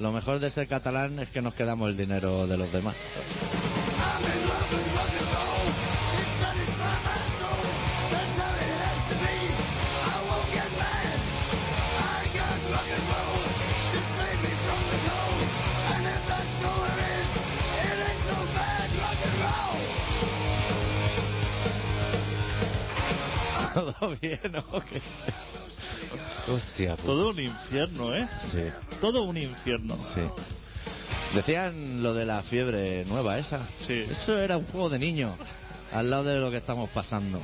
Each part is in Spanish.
Lo mejor de ser catalán es que nos quedamos el dinero de los demás. ¿Todo bien o qué? Hostia, puta. todo un infierno, ¿eh? Sí, Todo un infierno. sí. Decían lo de la fiebre nueva esa. Sí. Eso era un juego de niños al lado de lo que estamos pasando.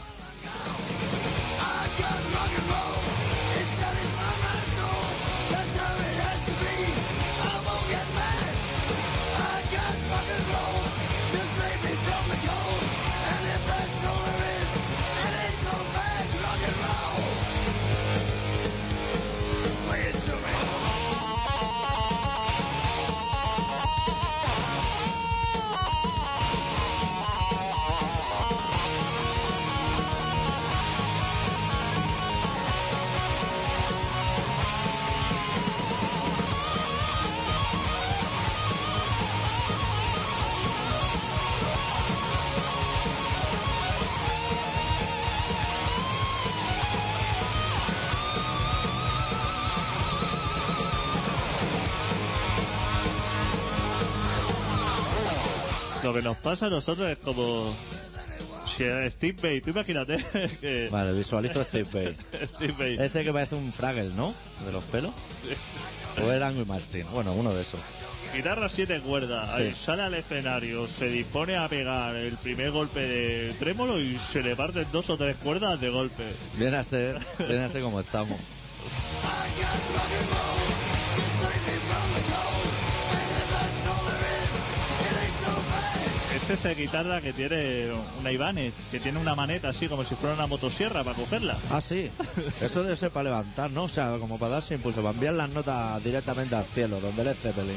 Lo que nos pasa a nosotros es como. Si a Steve Bay, tú imagínate que. Vale, visualizo Steve Bay. Steve Bay. Ese que parece un Fraggle, ¿no? De los pelos. O era Angry Martin. Bueno, uno de esos. Guitarra siete cuerdas, Sí. sale al escenario, se dispone a pegar el primer golpe de trémolo y se le parten dos o tres cuerdas de golpe. Viene a ser, viene a ser como estamos. Esa guitarra que tiene una Ibanez, que tiene una maneta así como si fuera una motosierra para cogerla. Ah, sí. Eso debe ser para levantar, ¿no? O sea, como para darse impulso, para enviar las notas directamente al cielo, donde le Zeppelin.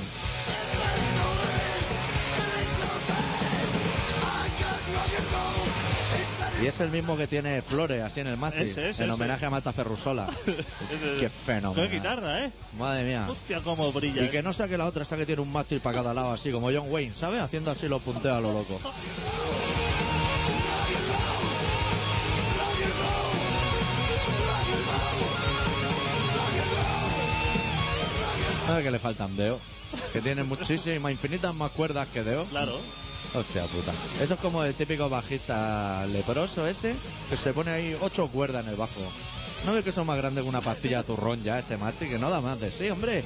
Y es el mismo que tiene flores así en el mástil, Ese, ese, en ese. homenaje a Marta Ferrusola. Qué fenómeno. ¡Qué guitarra, eh! Madre mía. Hostia, cómo brilla. Y que no sea que la otra sea que tiene un mástil para cada lado, así como John Wayne, ¿sabes? Haciendo así los punteos a lo loco. Nada que le faltan dedos. Que tiene muchísimas, infinitas más cuerdas que dedos. Claro. Hostia puta. Eso es como el típico bajista leproso ese, que se pone ahí ocho cuerdas en el bajo. ¿No ves que son más grandes que una pastilla de turrón ya ese mástil? Que no da más de sí, hombre.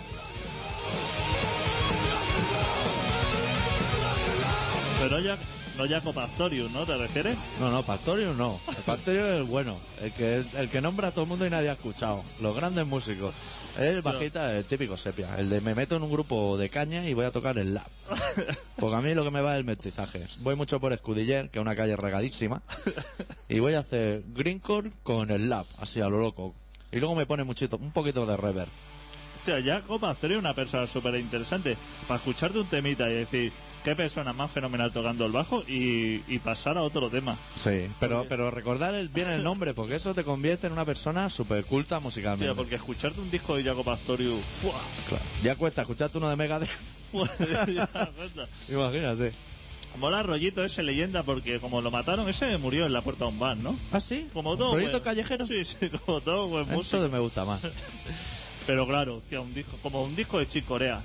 Pero ya, no Jaco Pastorius, ¿no? ¿Te refieres? No, no, Pastorius no. El Pastorius es el bueno. El que, el que nombra a todo el mundo y nadie ha escuchado. Los grandes músicos. El bajista, el típico sepia. El de me meto en un grupo de caña y voy a tocar el lap. Porque a mí lo que me va es el mestizaje. Voy mucho por Escudiller, que es una calle regadísima. Y voy a hacer greencore con el lap, así a lo loco. Y luego me pone muchito, un poquito de reverb. Hostia, Jaco Pastorius es una persona súper interesante. Para escucharte un temita y decir qué persona más fenomenal tocando el bajo y, y pasar a otro tema. Sí, pero, Porque- pero recordar el- bien el nombre, porque eso te convierte en una persona súper culta musicalmente. Hostia, porque escucharte un disco de Jaco Pastorius. Claro. Ya cuesta escucharte uno de Megadeth. Imagínate. Mola rollito ese leyenda porque como lo mataron, ese murió en la puerta de un bar, ¿no? ¿Ah, sí? Como todo. ¿Proyecto buen- callejero? Sí, sí, como todo buen. Entonces me gusta más. Pero claro, hostia, un disco, como un disco de Chicorea.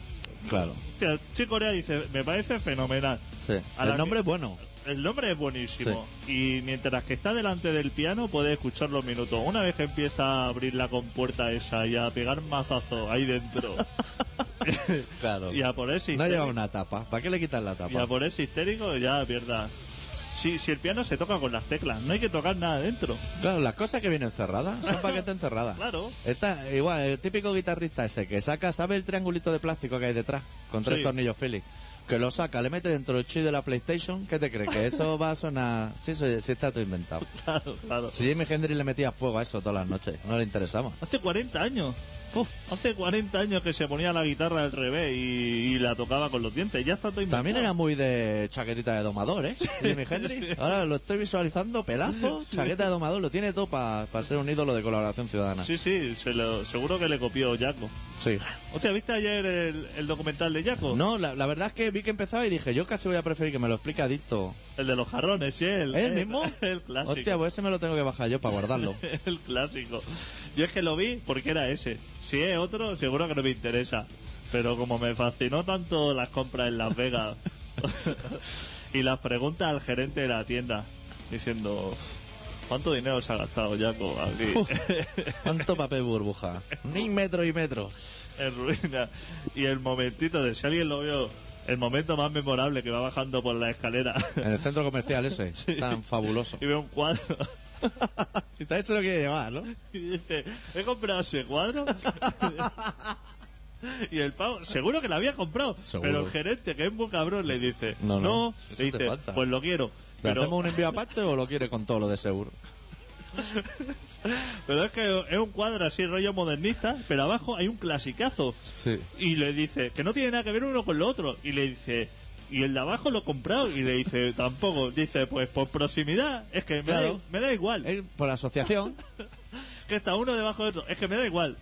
Claro. Hostia, Chicorea dice, me parece fenomenal. Sí. A la El nombre que- es bueno. El nombre es buenísimo. Y mientras que está delante del piano, puede escuchar los minutos. Una vez que empieza a abrir la compuerta esa y a pegar mazazo ahí dentro. Claro. y a ponerse No lleva histérico, una tapa. ¿Para qué le quitas la y a tapa? ponerse histérico, ya pierda. Si, si el piano se toca con las teclas, no hay que tocar nada dentro. Claro, las cosas que vienen cerradas son para que estén cerradas. Claro. Está igual, el típico guitarrista ese que saca, ¿sabe el triangulito de plástico que hay detrás? Con tres Sí. tornillos Phillips. Que lo saca, le mete dentro el chip de la PlayStation. ¿Qué te crees? Que eso va a sonar. Sí, eso sí está todo inventado. Claro, claro. Si Jimi Hendrix le metía fuego a eso todas las noches, no le interesaba. Hace 40 años. Uf, hace 40 años que se ponía la guitarra al revés y, y la tocaba con los dientes. Ya está todo inventado. También era muy de chaquetita de domador, ¿eh? Jimi Hendrix. Ahora lo estoy visualizando, pelazo, chaqueta de domador, lo tiene todo para ser un ídolo de colaboración ciudadana. Sí, sí, se lo- seguro que le copió Jaco. Sí. Hostia, ¿viste ayer el, el documental de Jaco? No, la, la verdad es que vi que empezaba y dije, yo casi voy a preferir que me lo explique Adicto. El de los jarrones, sí, el, ¿Es el mismo? El clásico. Hostia, pues ese me lo tengo que bajar yo para guardarlo. el clásico. Yo es que lo vi porque era ese. Si es otro, seguro que no me interesa. Pero como me fascinó tanto las compras en Las Vegas y las preguntas al gerente de la tienda diciendo ¿cuánto dinero se ha gastado Jaco aquí ¿Cuánto papel burbuja? Ni metro y metro. en ruina? Y el momentito de si alguien lo vio, el momento más memorable que va bajando por la escalera En el centro comercial ese, tan fabuloso. y ve un cuadro Y te eso lo quiere llevar, ¿no? y dice, he comprado ese cuadro. y el pavo, seguro que lo había comprado. Seguro. Pero el gerente, que es muy cabrón, le dice, No, no, no, le dice, pues lo quiero. ¿Le Pero, hacemos un envío aparte o lo quiere con todo lo de seguro? pero es que es un cuadro así, rollo modernista, pero abajo hay un clasicazo. Sí. Y le dice, que no tiene nada que ver uno con lo otro. Y le dice, y el de abajo lo he comprado. Y le dice, tampoco. Dice, pues por proximidad, es que me, da, me da igual. Eh, Por asociación, Que está uno debajo de otro. Es que me da igual.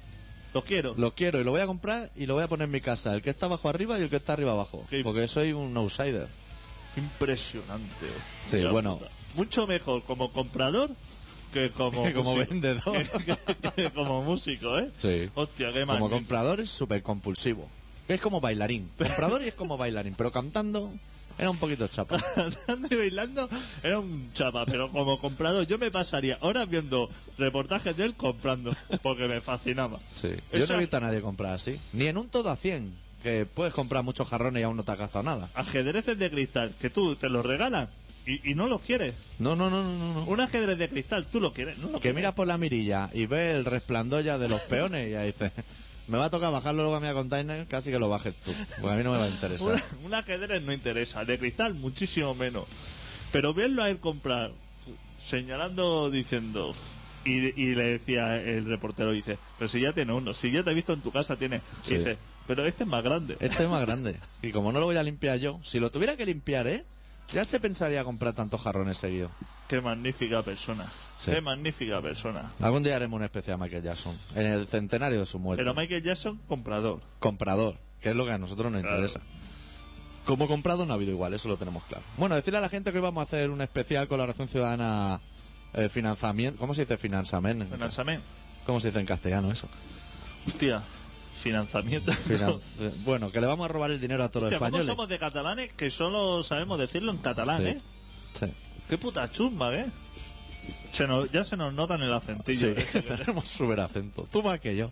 Lo quiero. lo quiero y lo voy a comprar y lo voy a poner en mi casa. El que está abajo arriba y el que está arriba abajo. Porque soy un outsider. Impresionante. Sí, bueno. puta. Mucho mejor como comprador que como, Que como músico. vendedor. Que- que- que como músico, ¿eh? Sí. Hostia, qué Como comprador es súper compulsivo. Es como bailarín. Comprador y es como bailarín. Pero cantando era un poquito chapa. Y bailando era un chapa, pero como comprador yo me pasaría horas viendo reportajes de él comprando, porque me fascinaba. Sí. Yo no he visto a nadie comprar así. Ni en un todo a 100. Que puedes comprar muchos jarrones y aún no te has gastado nada. Ajedrezes de cristal, que tú te los regalan y, y no los quieres. No, no, no, no, no. Un ajedrez de cristal, tú lo quieres, no lo Que quieres. miras por la mirilla y ves el resplandor ya de los peones y ahí dices, me va a tocar bajarlo luego a mi container, casi que lo bajes tú. Porque a mí no me va a interesar. Un, un ajedrez no interesa, de cristal muchísimo menos. Pero verlo a él comprar, señalando, diciendo... Y, y le decía el reportero, dice, pero si ya tiene uno, si ya te he visto en tu casa, tiene... Y dice, pero este es más grande. Este es más grande. Y como no lo voy a limpiar yo, si lo tuviera que limpiar, ¿eh? Ya se pensaría comprar tantos jarrones seguidos. Qué magnífica persona. Sí. Qué magnífica persona. Algún día haremos un especial a Michael Jackson, en el centenario de su muerte. Pero Michael Jackson, comprador. Comprador, que es lo que a nosotros nos Claro. interesa. Como comprado no ha habido igual, eso lo tenemos claro. Bueno, decirle a la gente que hoy vamos a hacer un especial colaboración ciudadana eh, financiamiento. ¿Cómo se dice financiamiento? Financiamiento. ¿Cómo se dice en castellano eso? Hostia, financiamiento. Financi- bueno, que le vamos a robar el dinero a todos los Hostia, ¿cómo españoles. somos de catalanes que solo sabemos decirlo en catalán, Sí. eh? Sí. Qué puta chumba, ¿eh? Se nos- ya se nos nota en el acentillo. Sí, que- tenemos súper acento. Tú más que yo.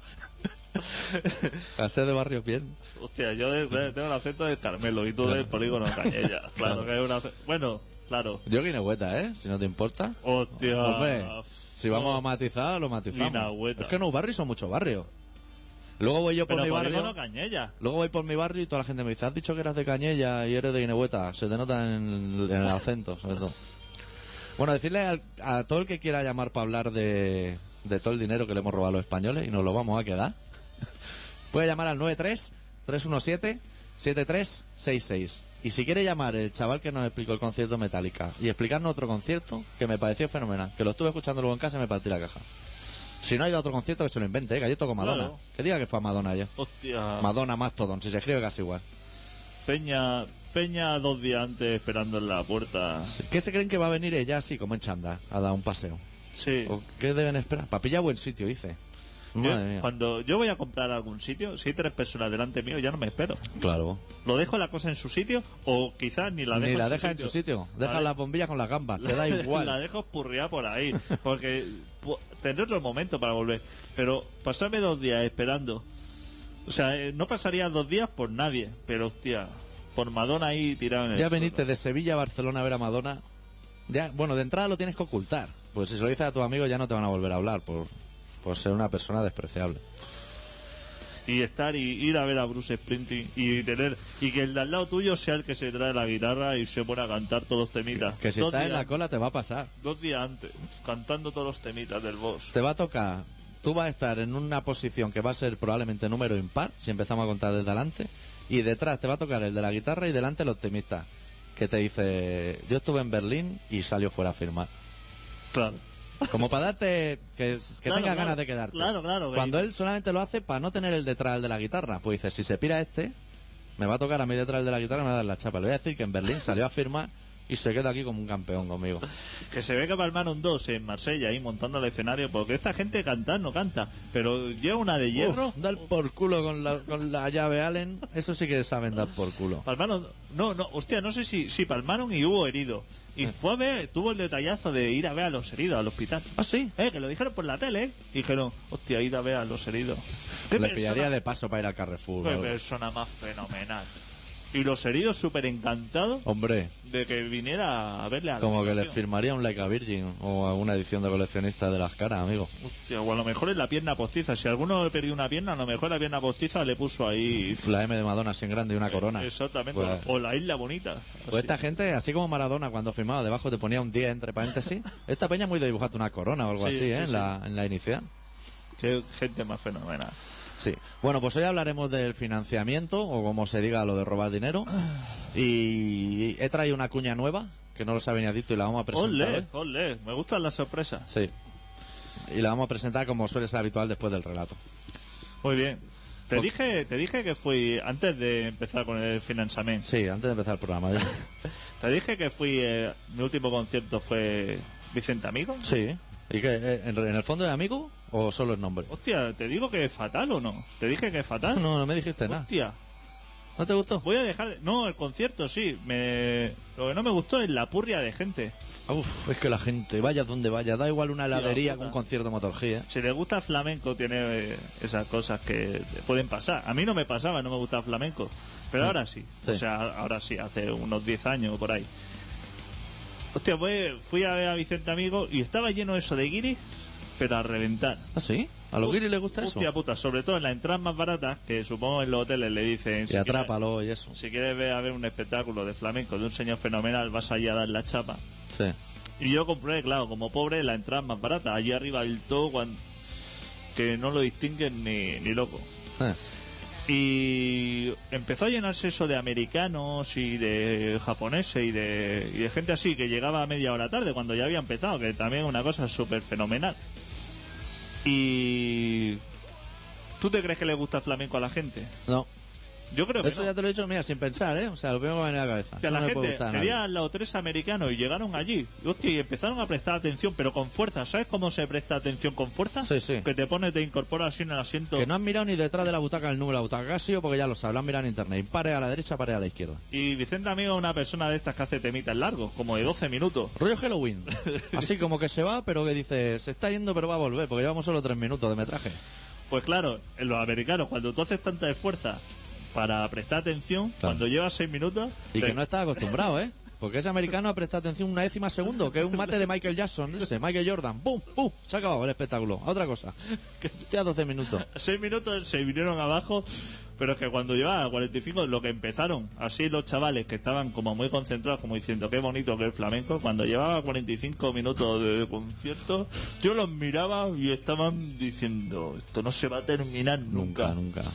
Ser de barrio bien. Hostia, yo de- tengo el acento del Carmelo y tú del polígono Cañella. Claro, Claro. que es una... Bueno, claro. Yo guinehueta, ¿eh? Si no te importa. Hostia. Hombre, si vamos a matizar, lo matizamos. Guinehueta. Es que no barrios son muchos barrios. Luego voy yo por Pero mi barrio. Cañella. Luego voy por mi barrio y toda la gente me dice, has dicho que eras de Cañella y eres de Guinehueta. Se te nota en, en el acento, sobre todo. Bueno, decirle al- a, todo el que quiera llamar para hablar de, de todo el dinero que le hemos robado a los españoles y nos lo vamos a quedar. Puede llamar al 93-317-7366. Y si quiere llamar el chaval que nos explicó el concierto Metallica y explicarnos otro concierto que me pareció fenomenal, que lo estuve escuchando luego en casa y me partí la caja. Si no ha ido a otro concierto, que se lo invente, ¿eh? que yo toco Madonna. Claro. Que diga que fue a Madonna ya. Hostia. Madonna Mastodon, si se escribe casi igual. Peña, Peña dos días antes esperando en la puerta. ¿Qué se creen que va a venir ella así, como en chanda, a dar un paseo? Sí. ¿O qué deben esperar? Para pillar buen sitio, dice. Yo- mía. Cuando yo voy a comprar a algún sitio, si hay tres personas delante mío, ya no me espero. Claro. ¿Lo dejo la cosa en su sitio o quizás ni la dejo Ni la en deja en su sitio. Deja Vale. la bombilla con las gambas. Te da igual. La dejo escurriar por ahí. Porque pu- tendré otro momento para volver. Pero pasarme dos días esperando. O sea, eh, no pasaría dos días por nadie. Pero hostia, por Madonna ahí tirado en el Ya suelo. veniste de Sevilla a Barcelona a ver a Madonna. Ya, bueno, de entrada lo tienes que ocultar. Pues si se lo dices a tus amigos ya no te van a volver a hablar por, por ser una persona despreciable. y estar y ir a ver a Bruce Springsteen y tener y que el de al lado tuyo sea el que se trae la guitarra y se pone a cantar todos los temitas. Que si dos estás en la cola te va a pasar. dos días antes, cantando todos los temitas del boss. Te va a tocar, tú vas a estar en una posición que va a ser probablemente número impar, si empezamos a contar desde adelante, y detrás te va a tocar el de la guitarra y delante los temistas, que te dice, yo estuve en Berlín y salió fuera a firmar. Claro. Como para darte, que, que Claro, tenga claro. ganas de quedarte. Claro, claro, Cuando él solamente lo hace para no tener el detrás de la guitarra, pues dice, si se pira este, me va a tocar a mí detrás de la guitarra y me va a dar la chapa. Le voy a decir que en Berlín salió a firmar y se queda aquí como un campeón conmigo. Que se ve que palmaron dos en Marsella ahí montando el escenario porque esta gente cantar no canta, pero lleva una de hierro. Uf, dar por culo con la, con la llave Allen, eso sí que saben dar por culo. Palmaron, no, no, hostia, no sé si, si palmaron y hubo herido. Y Eh. fue a ver, tuvo el detallazo de ir a ver a los heridos al hospital. ¿Ah, sí? Eh, que lo dijeron por la tele. ¿eh? Dijeron, hostia, ir a ver a los heridos. ¿Qué Le persona- pillaría de paso para ir al Carrefour. Qué persona más fenomenal. Y los heridos súper encantados Hombre, de que viniera a verle a la como que le habitación. firmaría un Like a Virgin o alguna edición de coleccionista de las caras, amigo. Hostia, o a lo mejor es la pierna postiza. Si alguno le perdió una pierna, a lo mejor la pierna postiza le puso ahí. La M de Madonna sin grande y una corona. Exactamente. Pues- o la isla bonita. Pues Así. esta gente, así como Maradona cuando firmaba debajo te ponía un 10 entre paréntesis, esta peña muy de dibujarte una corona o algo Sí, así, sí, ¿eh? En, sí. la, en la inicial. Qué gente más fenomenal. Sí. Bueno, pues hoy hablaremos del financiamiento, o como se diga, lo de robar dinero. Y he traído una cuña nueva, que no los había dicho y la vamos a presentar. Hoy. ole. Me gustan las sorpresas. Sí. Y la vamos a presentar como suele ser habitual después del relato. Muy bien. Te dije, te dije que fui, antes de empezar con el financiamiento, Sí, antes de empezar el programa. ya. te dije que fui, eh, mi último concierto fue Vicente Amigo. sí. ¿Y qué? eh, ¿En, en el fondo de amigo o solo el nombre? Hostia, ¿te digo que es fatal o no? ¿Te dije que es fatal? No, no me dijiste nada. Hostia, ¿No te gustó? voy a dejar... de- No, el concierto sí. Me... Lo que no me gustó es la purria de gente. Uf, es que la gente, vaya donde vaya, da igual una heladería que un concierto de Motor G, ¿eh? Si le gusta el flamenco, tiene eh, esas cosas que pueden pasar. A mí no me pasaba, no me gusta el flamenco. Pero ahora sí. Sí. O sea, ahora sí, hace unos 10 años o por ahí. Hostia, pues, fui a ver a Vicente Amigo y estaba lleno eso de guiris, pero a reventar. ¿Ah, sí? ¿A los guiris les gusta eso? Hostia puta, sobre todo en las entradas más baratas, que supongo en los hoteles le dicen... Y si quieres- atrápalo y eso. Si quieres ver a ver un espectáculo de flamenco de un señor fenomenal, vas allí a dar la chapa. Sí. Y yo compré, claro, como pobre, la entrada más barata. Allí arriba del todo, cuan- que no lo distinguen ni, ni loco. Eh, Y empezó a llenarse eso de americanos y de japoneses y de, y de gente así que llegaba a media hora tarde cuando ya había empezado, que también es una cosa súper fenomenal. Y... ¿Tú te crees que le gusta el flamenco a la gente? No, Yo creo que eso no. ya te lo he dicho, mira, sin pensar, ¿eh? O sea, lo primero que me viene a la cabeza. O sea, Eso la no gente quería al lado tres americanos y llegaron allí. Y, hostia, y empezaron a prestar atención, pero con fuerza. ¿Sabes cómo se presta atención con fuerza? Sí, sí. Que te pone, te incorpora así en el asiento. Que no han mirado ni detrás de la butaca el número de la butaca sido porque ya lo han mirado en internet. Pare a la derecha, pare a la izquierda. Y Vicente Amigo es una persona de estas que hace temitas largos, como de 12 minutos. Rollo Halloween. Así como que se va, pero que dice, se está yendo, pero va a volver, porque llevamos solo tres minutos de metraje. Pues claro, en los americanos, cuando tú haces tanta fuerza para prestar atención, Claro. cuando llevas 6 minutos. Y te- que no está acostumbrado, ¿eh? Porque ese americano ha prestado atención una décima segundo, que es un mate de Michael Jackson, ese, Michael Jordan. ¡Pum! ¡Pum! Se ha acabado el espectáculo. A otra cosa. Ya 12 minutos. 6 minutos se vinieron abajo, pero es que cuando llevaba 45, lo que empezaron, así los chavales que estaban como muy concentrados, como diciendo qué bonito que es el flamenco, cuando llevaba 45 minutos de concierto, yo los miraba y estaban diciendo, esto no se va a terminar Nunca, nunca. nunca.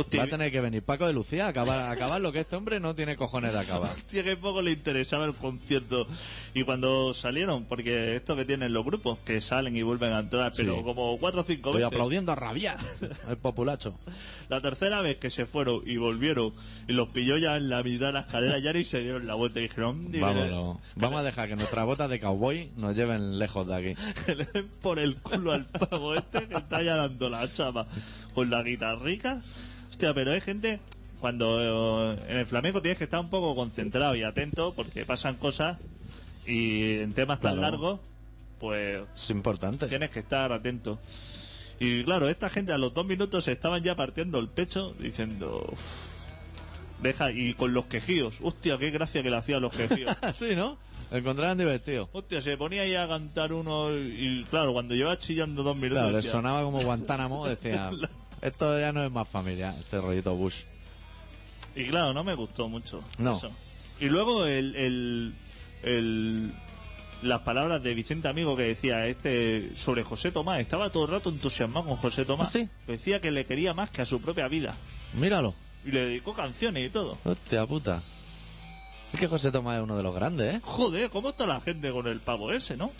Hostia, Va a tener que venir Paco de Lucía a acabar, a acabar lo que este hombre no tiene cojones de acabar. hostia, que poco le interesaba el concierto. Y cuando salieron, porque esto que tienen los grupos, que salen y vuelven a entrar, pero Sí. como cuatro o cinco Estoy veces. aplaudiendo a rabiar. El populacho. La tercera vez que se fueron y volvieron y los pilló ya en la mitad de la escalera ya ni se dieron la vuelta y dijeron, "¿Dónde Vámonos. Vamos a dejar que nuestras botas de cowboy nos lleven lejos de aquí. que le den por el culo al pavo este que está ya dando la chapa con la guitarrica. Hostia, pero hay gente cuando eh, en el flamenco tienes que estar un poco concentrado y atento porque pasan cosas y en temas tan Claro. largos pues Es importante. tienes que estar atento. Y claro, esta gente a los dos minutos se estaban ya partiendo el pecho diciendo... "Uf, Deja, y con los quejíos. Hostia, qué gracia que le hacía a los quejíos. sí, ¿no? Lo encontraban divertido. Hostia, se ponía ahí a cantar uno y, claro, cuando lleva chillando dos minutos... Claro, le sonaba como Guantánamo, decía, esto ya no es más familia, este rollito Bush. Y claro, no me gustó mucho. No. eso. Y luego el, el, el- las palabras de Vicente Amigo que decía este sobre José Tomás. Estaba todo el rato entusiasmado con José Tomás. ¿Ah, sí? Decía que le quería más que a su propia vida. Míralo. Y le dedicó canciones y todo. Hostia puta. Es que José Tomás es uno de los grandes, ¿eh? Joder, ¿cómo está la gente con el pavo ese, no?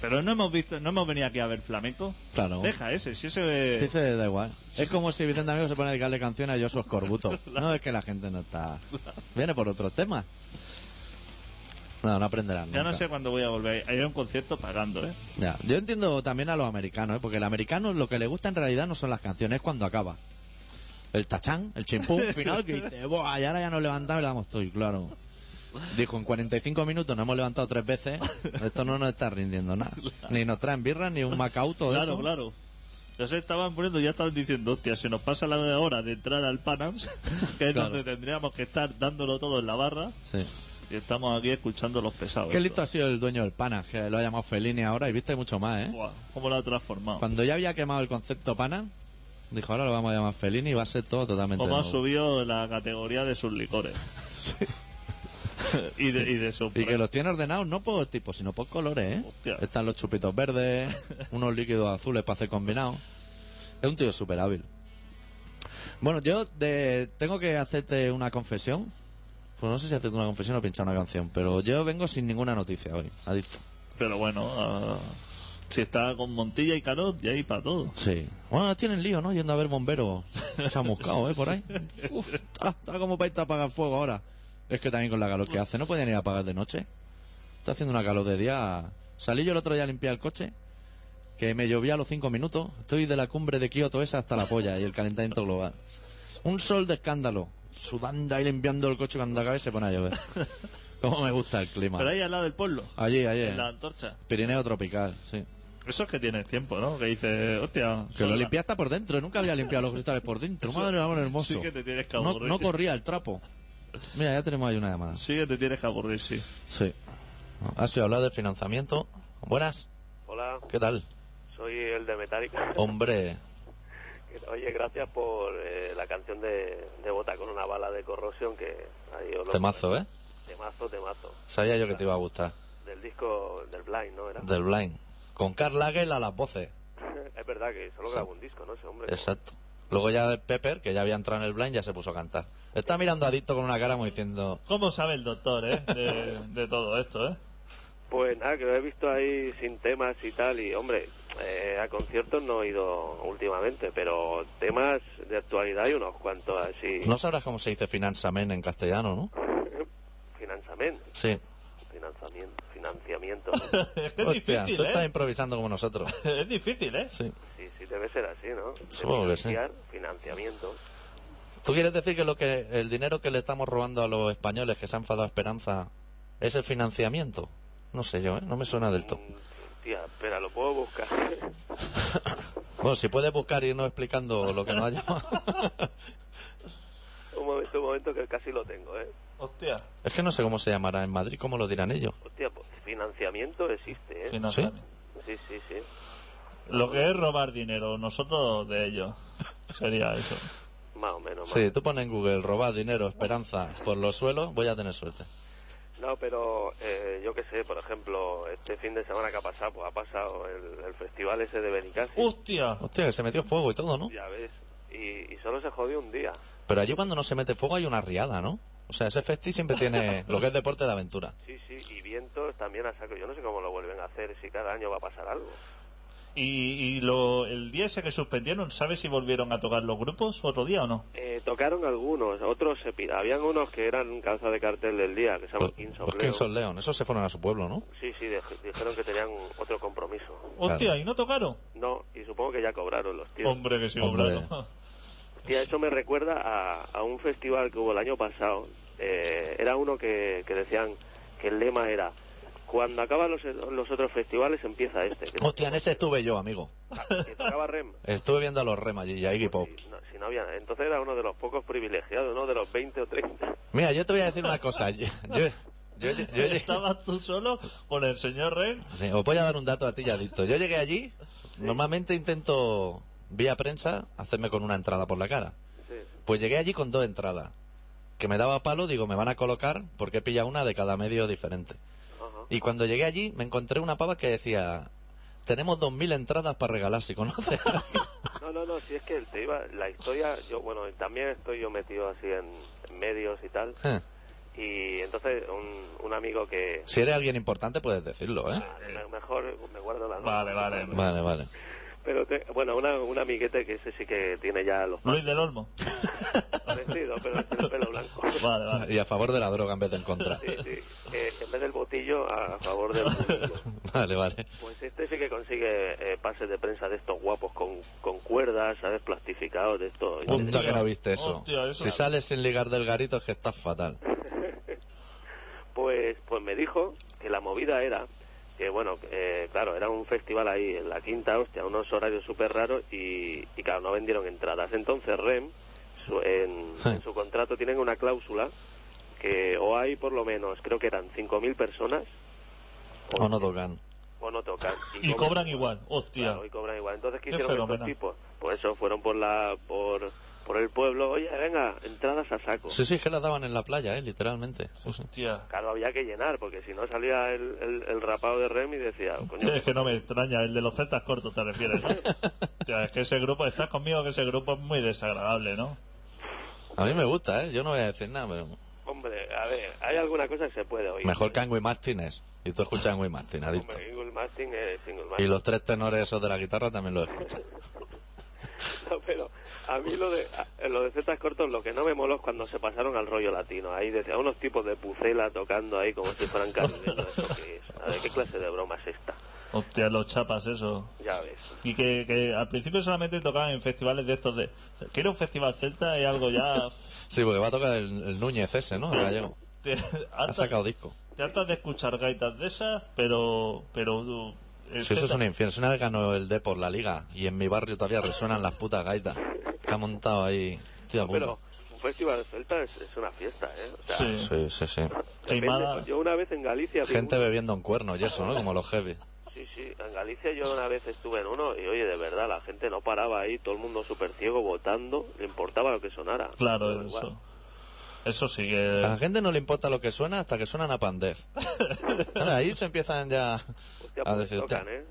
Pero no hemos visto, no hemos venido aquí a ver flamenco. Claro. Deja ese, si ese... Sí, se da igual. Es como si Vicente Amigo se pone a dedicarle canciones a Joshua Escorbuto. No es que la gente no está... Viene por otros temas. No, no aprenderán Ya no sé cuándo voy a volver. Hay un concierto pagando, ¿eh? Ya. Yo entiendo también a los americanos, ¿eh? porque el americano lo que le gusta en realidad no son las canciones, es cuando acaba. El tachán, el chimpún final que dice, Buah, y ahora ya nos levantamos y le damos todo, claro. Dijo, en 45 minutos nos hemos levantado tres veces, esto no nos está rindiendo nada. Ni nos traen birra, ni un macauto Claro, eso. claro. Ya se estaban poniendo, ya estaban diciendo, hostia, se nos pasa la hora de entrar al Panams, que es donde tendríamos que estar dándolo todo en la barra, Sí. y estamos aquí escuchando los pesados. Qué listo ha sido el dueño del pana, que lo ha llamado Fellini ahora y viste mucho más, ¿eh? Buah, ¿Cómo lo ha transformado? Cuando ya había quemado el concepto pana, dijo, ahora lo vamos a llamar Fellini y va a ser todo totalmente ¿Cómo ha nuevo. subido la categoría de sus licores? y, de, y de Y que los tiene ordenados no por tipo, sino por colores, ¿eh? Hostia. Están los chupitos verdes, unos líquidos azules para hacer combinados. Es un tío súper hábil. Bueno, yo de- tengo que hacerte una confesión. Pues no sé si hacerte una confesión o pinchar una canción, pero yo vengo sin ninguna noticia hoy, adicto. Pero bueno, ah, si está con Montilla y Carot, ya hay para todo. Sí. Bueno, tienen lío, ¿no? Yendo a ver bomberos chamuscados, ¿eh? Por ahí. Uf, está, está como para irte a apagar fuego ahora. Es que también con la calor que hace, no pueden ir a apagar de noche. Está haciendo una calor de día. Salí yo el otro día a limpiar el coche, que me llovía a los cinco minutos. Estoy de la cumbre de Kioto esa hasta la polla y el calentamiento global. Un sol de escándalo. Sudando ahí limpiando el coche cuando acabe se pone a llover. Cómo me gusta el clima. Pero ahí al lado del pueblo, Allí, allí. en la antorcha. Pirineo tropical, sí. Eso es que tienes tiempo, ¿no? Que dices, hostia... Que lo hasta por dentro, nunca había limpiado los cristales por dentro. Madre mía, hermoso. Sí que te tienes que no corría el trapo. Mira, ya tenemos ahí una llamada. Sí que te tienes que aburrir, sí. Sí. Ha sido hablar de financiamiento. Buenas, Hola, ¿qué tal? soy el de Metallica. Hombre, Oye, gracias por eh, la canción de, de Bota con una bala de corrosión que ahí os lo- temazo, ¿eh? Temazo, temazo. Sabía yo que te iba a gustar. Del disco del Blind, ¿no? Era. Del Blind. Con Carl Lagel a las voces. es verdad que solo Sí. grabó un disco, ¿no? Ese hombre. Exacto. Luego ya Pepper, que ya había entrado en el Blind, ya se puso a cantar. Está mirando adicto con una cara como diciendo... ¿Cómo sabe el doctor, eh? De, de todo esto, eh. Pues nada, que lo he visto ahí sin temas y tal. Y hombre, eh, a conciertos no he ido últimamente, pero temas de actualidad hay unos cuantos así. No sabrás cómo se dice finanzamen en castellano, ¿no? Financiamiento. Sí. Financiamiento. es que es Hostia, difícil, tú estás eh. improvisando como nosotros. Es difícil, eh. Sí. Sí, sí, debe ser así, ¿no? Supongo que sí. financiar, Financiamiento. ¿Tú quieres decir que lo que el dinero que le estamos robando a los españoles que se han enfadado a Esperanza es el financiamiento? No sé yo, ¿eh? No me suena del todo. Mm, Tía, espera, lo puedo buscar. Bueno, si puedes buscar y irnos explicando lo que nos ha llamado. Un momento, un momento que casi lo tengo, ¿eh? Hostia. Es que no sé cómo se llamará en Madrid, cómo lo dirán ellos. Hostia, pues financiamiento existe, ¿eh? Financiamiento. Sí, sí, sí. Lo que es robar dinero, nosotros de ello. Sería eso. Más o menos. más. Sí, tú pones en Google robar dinero, Esperanza por los suelos, voy a tener suerte. No, pero eh, yo qué sé, por ejemplo, este fin de semana que ha pasado, pues ha pasado el, el festival ese de Benicassi. Hostia. Hostia, que se metió fuego y todo, ¿no? Ya ves. Y, y solo se jodió un día. Pero allí cuando no se mete fuego hay una riada, ¿no? O sea, ese festi siempre tiene lo que es deporte de aventura. Sí, sí, y vientos también a saco. Yo no sé cómo lo vuelven a hacer, si cada año va a pasar algo. Y, y lo, el día ese que suspendieron, ¿sabes si volvieron a tocar los grupos otro día o no? Eh, tocaron algunos, otros se Habían unos que eran cabeza de cartel del día, que se llaman Kings los of Kings Leon. of Leon, esos se fueron a su pueblo, ¿no? Sí, sí, dijeron que tenían otro compromiso. Hostia, ¿y no tocaron? No, y supongo que ya cobraron los tíos. Hombre, que sí Hombre. cobraron. Tía, eso me recuerda a, a un festival que hubo el año pasado. Eh, era uno que, que decían que el lema era cuando acaban los, los otros festivales empieza este. Hostia, en ese estuve yo, amigo. que tocaba Rem. Estuve viendo a los Rem allí a Iggy Pop. Si no, si si no había, entonces era uno de los pocos privilegiados, uno de los 20 o 30. Mira, yo te voy a decir una cosa. Yo, yo, yo- yo- yo- Estabas tú solo con el señor Ren. Sí, os voy a dar un dato a ti, ya adicto. Yo llegué allí, normalmente intento, vía prensa, hacerme con una entrada por la cara. Sí. Pues llegué allí con dos entradas. Que me daba palo, digo, me van a colocar porque he pillado una de cada medio diferente. Ajá. Y cuando llegué allí, me encontré una pava que decía, tenemos dos mil entradas para regalar si conoces. a alguien". No, no, no, si es que te iba, la historia, yo, bueno, también estoy yo metido así en, en medios y tal, Eh, y entonces un, un amigo que, si eres alguien importante, puedes decirlo, ¿eh? me- mejor me guardo la Vale, vale. Vale, vale. Pero, te- bueno, una, un amiguete que ese sí que tiene ya los Luis del Olmo. parecidos, pero sin el pelo blanco. Vale, vale. Y a favor de la droga en vez de en contra. Sí, sí, eh, en vez del botillo, a favor del botillo. Vale, vale. Pues este sí que consigue eh, pases de prensa de estos guapos con, con cuerdas, ¿sabes? Plastificados de estos. Punto que no viste eso. Hostia, eso- Si sales sin ligar del garito es que estás fatal. Pues, pues me dijo que la movida era que, bueno, eh, claro, era un festival ahí en la quinta, hostia, unos horarios súper raros y, y, claro, no vendieron entradas. Entonces REM, su- en, en su contrato tienen una cláusula que o hay por lo menos, creo que eran 5.000 personas O no tocan. o no tocan. Y cobran igual. Hostia. Claro, y cobran igual. Entonces, ¿qué hicieron estos tipos? Pues eso, fueron por la por, por el pueblo. Oye, venga, entradas a saco. Sí, sí, es que las daban en la playa, ¿eh? Literalmente. Sí, sí. Hostia. Claro, había que llenar, porque si no salía el, el, el rapado de Rem y decía, coño, Es que no me extraña, el de los celtas cortos te refieres. Hostia, es que ese grupo, estás conmigo que ese grupo es muy desagradable, ¿no? A mí me gusta, ¿eh? Yo no voy a decir nada, pero... hombre, a ver, hay alguna cosa que se puede oír. Mejor que Angry Martínez. Y tú escuchas Angry Martin, adicto. Hombre, Martin es Single Y Martin. los tres tenores esos de la guitarra también los escuchas. Pero a mí lo de, a- lo de Zetas Cortos lo que no me moló es cuando se pasaron al rollo latino. Ahí decía, unos tipos de pucela tocando ahí como si fueran caribeños. ¿Eso qué es? A ver, ¿qué clase de broma es esta? Hostia, los chapas, eso. Ya ves. Y que, que al principio solamente tocaban en festivales de estos de... Quiero un festival celta y algo ya... Sí, porque va a tocar el, el Núñez ese, ¿no? El gallego. Ha sacado disco. te hartas de escuchar gaitas de esas, pero... pero Sí, eso es un infierno. Si una vez ganó el D por la liga y en mi barrio todavía resuenan las putas gaitas. Que ha montado ahí. No, pero un festival celta es, es una fiesta, ¿eh? O sea, Sí. Sí, sí, sí. depende, pues yo una vez en Galicia... Gente uno- bebiendo en cuernos y eso, ¿no? Como los heavy. Sí, sí, en Galicia yo una vez estuve en uno y oye, de verdad, la gente no paraba ahí, todo el mundo súper ciego votando, le importaba lo que sonara. Claro, Todo igual. eso. Eso sí A que... la gente no le importa lo que suena hasta que suenan a Pandef. Ahí se empiezan ya Hostia, pues tocan, hostia, ¿eh?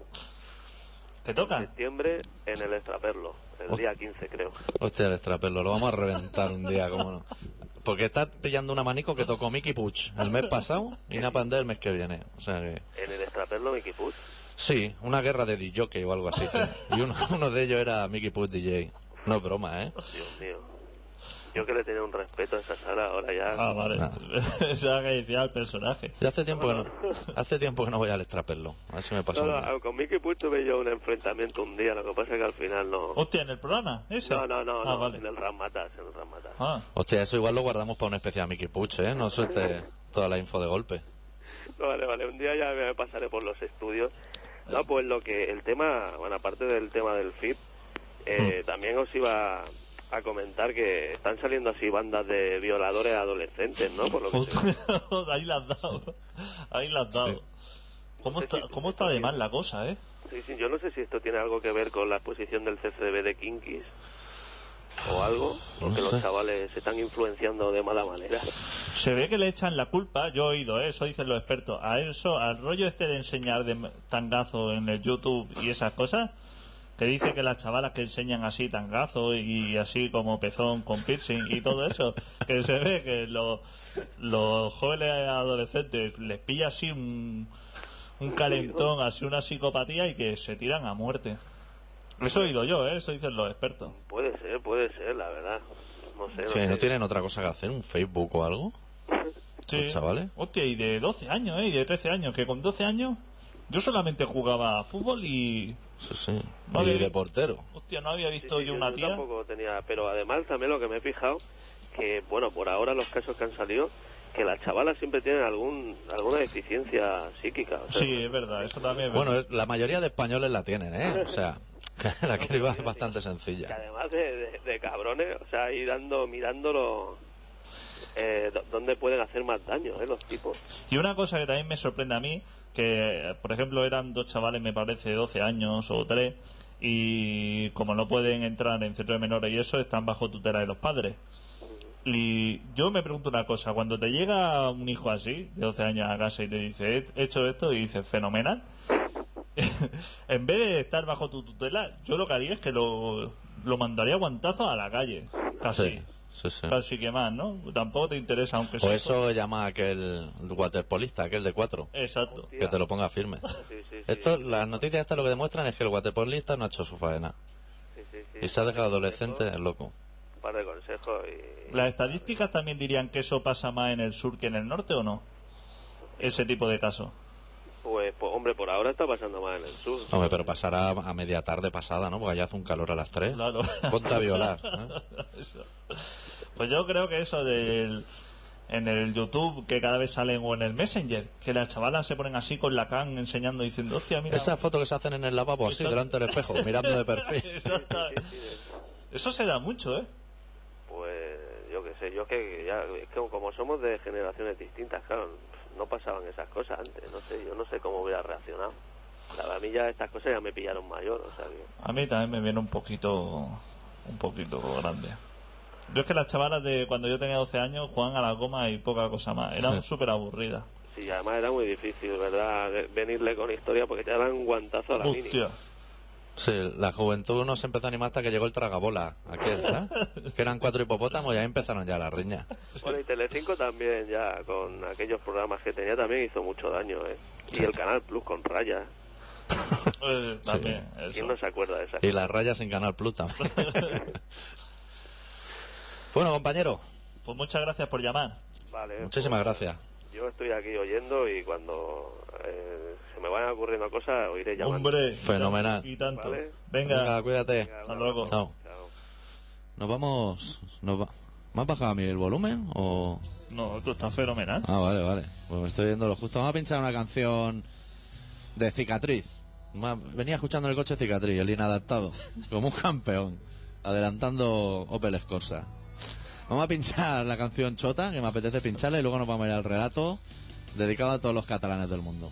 ¿Te En tocan? septiembre en el Extraperlo, el día 15 creo. hostia, el extrapelo, lo vamos a reventar un día, cómo no. Porque está pillando un abanico que tocó Mickey Puch el mes pasado y Napandé el mes que viene. O sea que... En el Extraperlo Mickey Puig. Sí, una guerra de DJ o algo así. sí. Y uno, uno de ellos era Mickey Puch DJ. No es broma, ¿eh? Dios mío. Yo que le tenía un respeto a esa sala, ahora ya... Ah, vale. Eso era que decía el personaje. Ya hace tiempo que no, hace tiempo que no voy al extraperlo. A ver si me No, no, con Mickey Puig tuve yo un enfrentamiento un día, lo que pasa es que al final no... Hostia, ¿en el programa? ¿Ese? No, no, no, Ah, no, vale. en el Ramatas, en el Ramatas. Ah, Hostia, eso igual lo guardamos para un especial Mickey Puch, ¿eh? No suelte toda la info de golpe. No, vale, vale, un día ya me pasaré por los estudios. No, pues lo que el tema, bueno, aparte del tema del FIP, eh, también os iba a comentar que están saliendo así bandas de violadores adolescentes, ¿no? Por lo que ahí la has dado. Ahí la has dado. Sí. ¿Cómo, No sé está, si- ¿Cómo está de mal la cosa, eh? Sí, sí, yo no sé si esto tiene algo que ver con la exposición del CCB de Kinkis o algo, o No que sé. los chavales se están influenciando de mala manera. Se ve que le echan la culpa, yo he oído, ¿eh? eso dicen los expertos, a eso, al rollo este de enseñar de tangazo en el YouTube y esas cosas, que dice que las chavalas que enseñan así tangazo y así como pezón con piercing y todo eso, que se ve que los, los jóvenes adolescentes les pilla así un, un calentón, así una psicopatía y que se tiran a muerte. Eso he oído yo, ¿eh? eso dicen los expertos. Puede ser, puede ser, la verdad. No sé, no Sí, sé. ¿no tienen otra cosa que hacer? ¿Un Facebook o algo? Sí. Los chavales. Hostia, y de 12 años, ¿eh? Y de 13 años, que con 12 años yo solamente jugaba a fútbol y... Sí, sí. Vale. Y de portero. Hostia, no había visto sí, yo sí, una yo tía... tampoco tenía, pero además también lo que me he fijado que bueno, por ahora los casos que han salido que las chavalas siempre tienen algún alguna deficiencia psíquica, o sea, Sí, es verdad, eso también es Bueno, verdad. la mayoría de españoles la tienen, ¿eh? O sea, La criba es Que bastante sencilla. además de, de- de cabrones, o sea, ir dando, mirándolo, eh, dónde pueden hacer más daño, ¿eh? Los tipos. Y una cosa que también me sorprende a mí, que por ejemplo eran dos chavales, me parece, de 12 años o tres, y como no pueden entrar en centro de menores y eso, están bajo tutela de los padres. Y yo me pregunto una cosa, cuando te llega un hijo así, de 12 años a casa y te dice, he hecho esto, y dices, fenomenal, en vez de estar bajo tu tutela, yo lo que haría es que lo, lo mandaría a guantazo a la calle, casi. Sí, sí, sí. Casi que más, ¿no? Tampoco te interesa, aunque O sea. eso llama aquel waterpolista, aquel de cuatro, Exacto. Hostia. que te lo ponga firme. Sí, sí, sí. Esto, las noticias estas lo que demuestran es que el waterpolista no ha hecho su faena. Sí, sí, sí. Y se ha dejado adolescente el loco. Un par de consejos y... ¿Las estadísticas también dirían que eso pasa más en el sur que en el norte o no? Ese tipo de casos. Pues, pues, hombre, por ahora está pasando más en el sur. Hombre, pero pasará a media tarde pasada, ¿no? Porque allá hace un calor a las tres. Claro. Ponte a violar. ¿eh? Pues yo creo que eso del en el YouTube que cada vez salen o en el Messenger, que las chavalas se ponen así con la can enseñando diciendo, hostia, mira. Esa foto que se hacen en el lavabo, así, delante del espejo, mirando de perfil. Eso se da mucho, ¿eh? Pues yo qué sé, yo es que ya, es que como somos de generaciones distintas, claro, no pasaban esas cosas antes, no sé, yo no sé cómo hubiera reaccionado. Claro, a mí ya estas cosas ya me pillaron mayor, o sea que... A mí también me viene un poquito un poquito grande. Yo es que las chavalas de cuando yo tenía 12 años jugaban a la goma y poca cosa más. Eran Sí. súper aburridas. Sí, además era muy difícil, ¿verdad? Venirle con historia porque te dan un guantazo a la mini. Sí, la juventud no se empezó a animar hasta que llegó el tragabola, aquel, ¿eh? Que eran cuatro hipopótamos y ahí empezaron ya las riñas. Bueno, y Telecinco también ya, con aquellos programas que tenía, también hizo mucho daño, ¿eh? Y el Canal Plus con rayas. Eh, también, eso. ¿Quién no se acuerda de esas Y las rayas en Canal Plus también. bueno, compañero, Pues muchas gracias por llamar. Vale. muchísimas pues, gracias. Yo estoy aquí oyendo y cuando eh, se me vayan ocurriendo cosas, os iré llamando. Hombre. Fenomenal. Y tanto. Vale. Venga. Venga, cuídate. Venga, Hasta luego. abrazo. Chao. Chao. Nos vamos... Nos va... ¿Me has bajado a mí el volumen o...? No, esto está fenomenal. Ah, vale, vale. Pues me estoy viendo lo justo. Vamos a pinchar una canción de Cicatriz. Venía escuchando en el coche Cicatriz, el inadaptado. Como un campeón. Adelantando Opel Corsa. Vamos a pinchar la canción Chota, que me apetece pincharla, y luego nos vamos a ir al relato dedicado a todos los catalanes del mundo.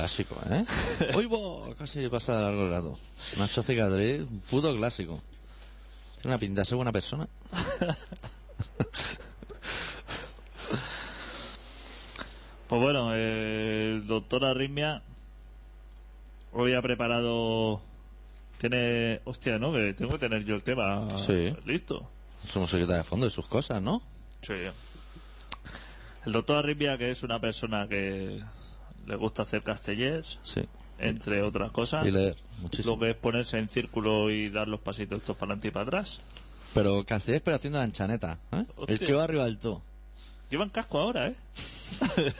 Clásico, ¿eh? Hoy vos casi pasa de largo el rato. Nacho Cicatriz, un puto clásico. Tiene una pinta de ser buena persona. Pues bueno, eh, el doctor Arritmia hoy ha preparado. Tiene. Hostia, ¿no? Que tengo que tener yo el tema Sí. listo. Somos secretaria de fondo de sus cosas, ¿no? Sí. El doctor Arritmia, que es una persona que le gusta hacer castellers, Sí. entre otras cosas. Y leer muchísimo. Lo que es ponerse en círculo y dar los pasitos estos para adelante y para atrás. Pero Castellés, pero haciendo la anchaneta. ¿eh? El que va arriba del todo. Llevan casco ahora, ¿eh?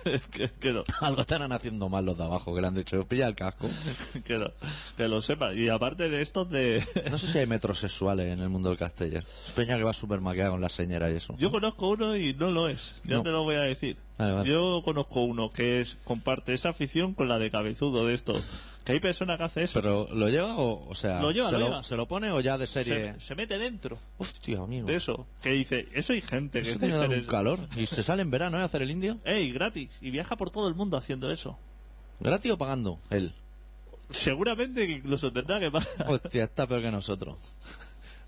Es que, que no, Algo estarán haciendo mal los de abajo, que le han dicho, pilla el casco. que, no, que lo sepa. Y aparte de estos de... No sé si hay metrosexuales en el mundo del Casteller. Es peña que va súper maquillada con la señora y eso. Yo conozco uno y no lo es. Ya No. te lo voy a decir. Vale, vale. Yo conozco uno que es comparte esa afición con la de cabezudo de esto. Que hay personas que hace eso. Pero, ¿lo lleva o, o sea, Lo lleva, se, lo lo, lleva. se lo pone o ya de serie? se, se mete dentro Hostia, amigo. de eso. Que dice, eso hay gente que se tiene un calor. Y se sale en verano ¿eh? a hacer el indio. Ey, gratis. Y viaja por todo el mundo haciendo eso. ¿Gratis o pagando? Él. Seguramente que incluso tendrá que pagar. Hostia, está peor que nosotros.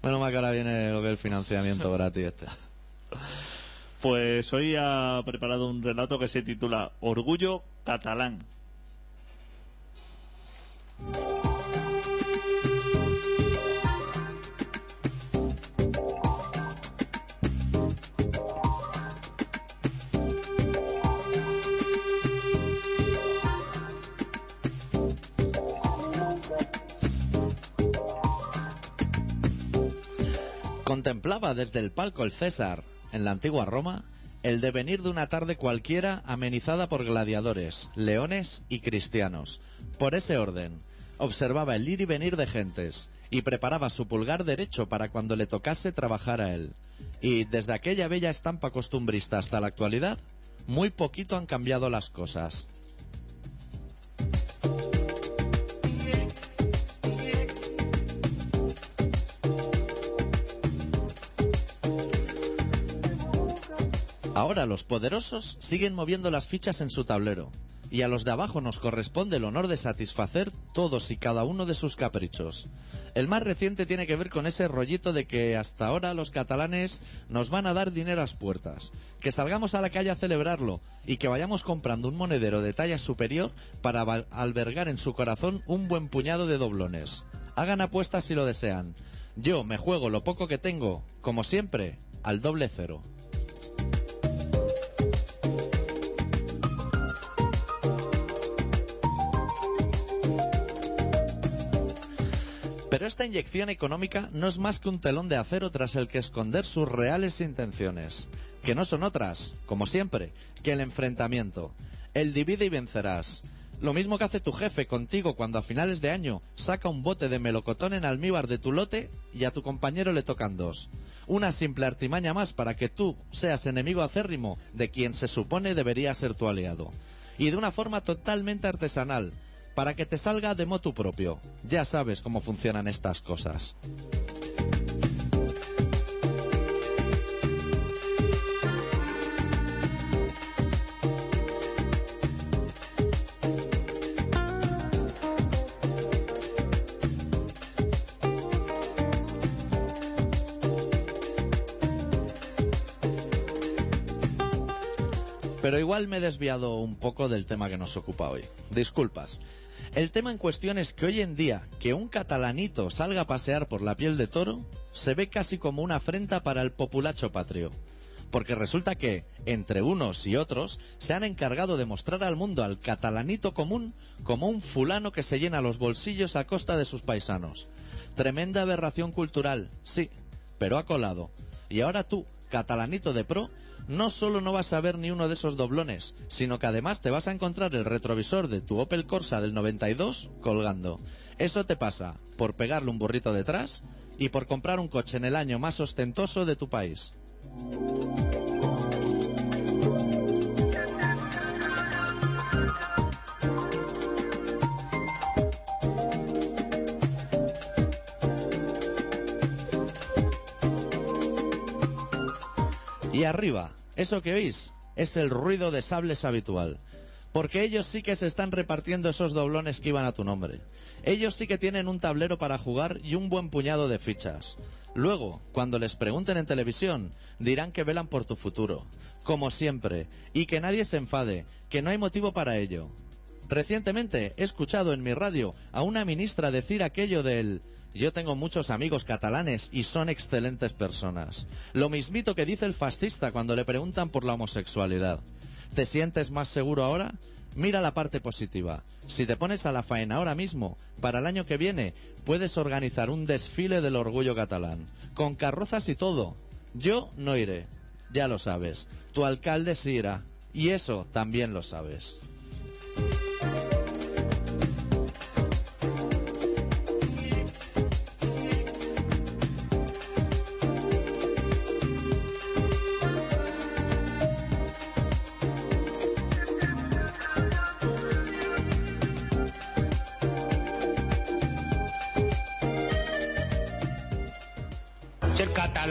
Menos mal que ahora viene lo que es el financiamiento gratis este. Pues hoy ha preparado un relato que se titula Orgullo catalán. Contemplaba desde el palco el César, en la antigua Roma, el devenir de una tarde cualquiera amenizada por gladiadores, leones y cristianos. Por ese orden, observaba el ir y venir de gentes y preparaba su pulgar derecho para cuando le tocase trabajar a él. Y desde aquella bella estampa costumbrista hasta la actualidad, muy poquito han cambiado las cosas. Ahora los poderosos siguen moviendo las fichas en su tablero, y a los de abajo nos corresponde el honor de satisfacer todos y cada uno de sus caprichos. El más reciente tiene que ver con ese rollito de que hasta ahora los catalanes nos van a dar dinero a las puertas, que salgamos a la calle a celebrarlo y que vayamos comprando un monedero de talla superior para albergar en su corazón un buen puñado de doblones. Hagan apuestas si lo desean. Yo me juego lo poco que tengo, como siempre, al doble cero. Pero esta inyección económica no es más que un telón de acero tras el que esconder sus reales intenciones, que no son otras, como siempre, que el enfrentamiento, el divide y vencerás. Lo mismo que hace tu jefe contigo cuando a finales de año saca un bote de melocotón en almíbar de tu lote y a tu compañero le tocan dos. Una simple artimaña más para que tú seas enemigo acérrimo de quien se supone debería ser tu aliado. Y de una forma totalmente artesanal, para que te salga de motu propio. Ya sabes cómo funcionan estas cosas. Pero igual me he desviado un poco del tema que nos ocupa hoy. Disculpas. El tema en cuestión es que hoy en día que un catalanito salga a pasear por la piel de toro se ve casi como una afrenta para el populacho patrio. Porque resulta que, entre unos y otros, se han encargado de mostrar al mundo al catalanito común como un fulano que se llena los bolsillos a costa de sus paisanos. Tremenda aberración cultural, sí, pero ha colado. Y ahora tú, catalanito de pro, no solo no vas a ver ni uno de esos doblones, sino que además te vas a encontrar el retrovisor de tu Opel Corsa del 92 colgando. Eso te pasa por pegarle un burrito detrás y por comprar un coche en el año más ostentoso de tu país. Y arriba, eso que oís es el ruido de sables habitual. Porque ellos sí que se están repartiendo esos doblones que iban a tu nombre. Ellos sí que tienen un tablero para jugar y un buen puñado de fichas. Luego, cuando les pregunten en televisión, dirán que velan por tu futuro, como siempre, y que nadie se enfade, que no hay motivo para ello. Recientemente he escuchado en mi radio a una ministra decir aquello del yo tengo muchos amigos catalanes y son excelentes personas. Lo mismito que dice el fascista cuando le preguntan por la homosexualidad. ¿Te sientes más seguro ahora? Mira la parte positiva. Si te pones a la faena ahora mismo, para el año que viene, puedes organizar un desfile del orgullo catalán, con carrozas y todo. Yo no iré, ya lo sabes. Tu alcalde sí irá, y eso también lo sabes.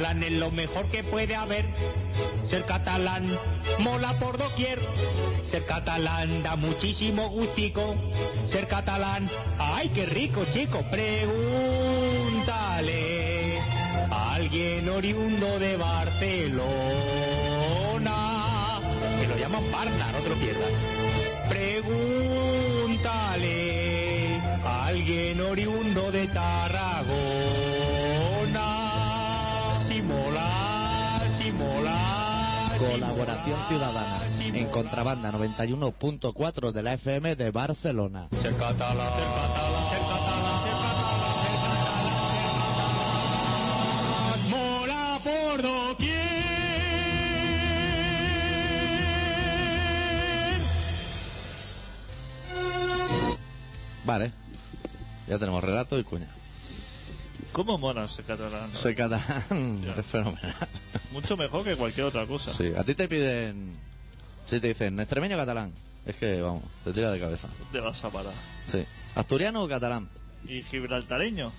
Catalán es lo mejor que puede haber. Ser catalán mola por doquier. Ser catalán da muchísimo gustico. Ser catalán, ay qué rico chico. Pregúntale a alguien oriundo de Barcelona. Que lo llaman Barna, no te lo pierdas. Pregúntale a alguien oriundo de Tarragona. Mola, ciudadana en contrabanda 91.4 de la FM de Barcelona. Vale, ya tenemos relato y cuña. ¿Cómo mola ese catalán? Soy catalán, Ya. es fenomenal. Mucho mejor que cualquier otra cosa. Sí, a ti te piden, si te dicen extremeño o catalán, es que vamos, te tira de cabeza. Te vas a parar. Sí, asturiano o catalán. ¿Y gibraltareño?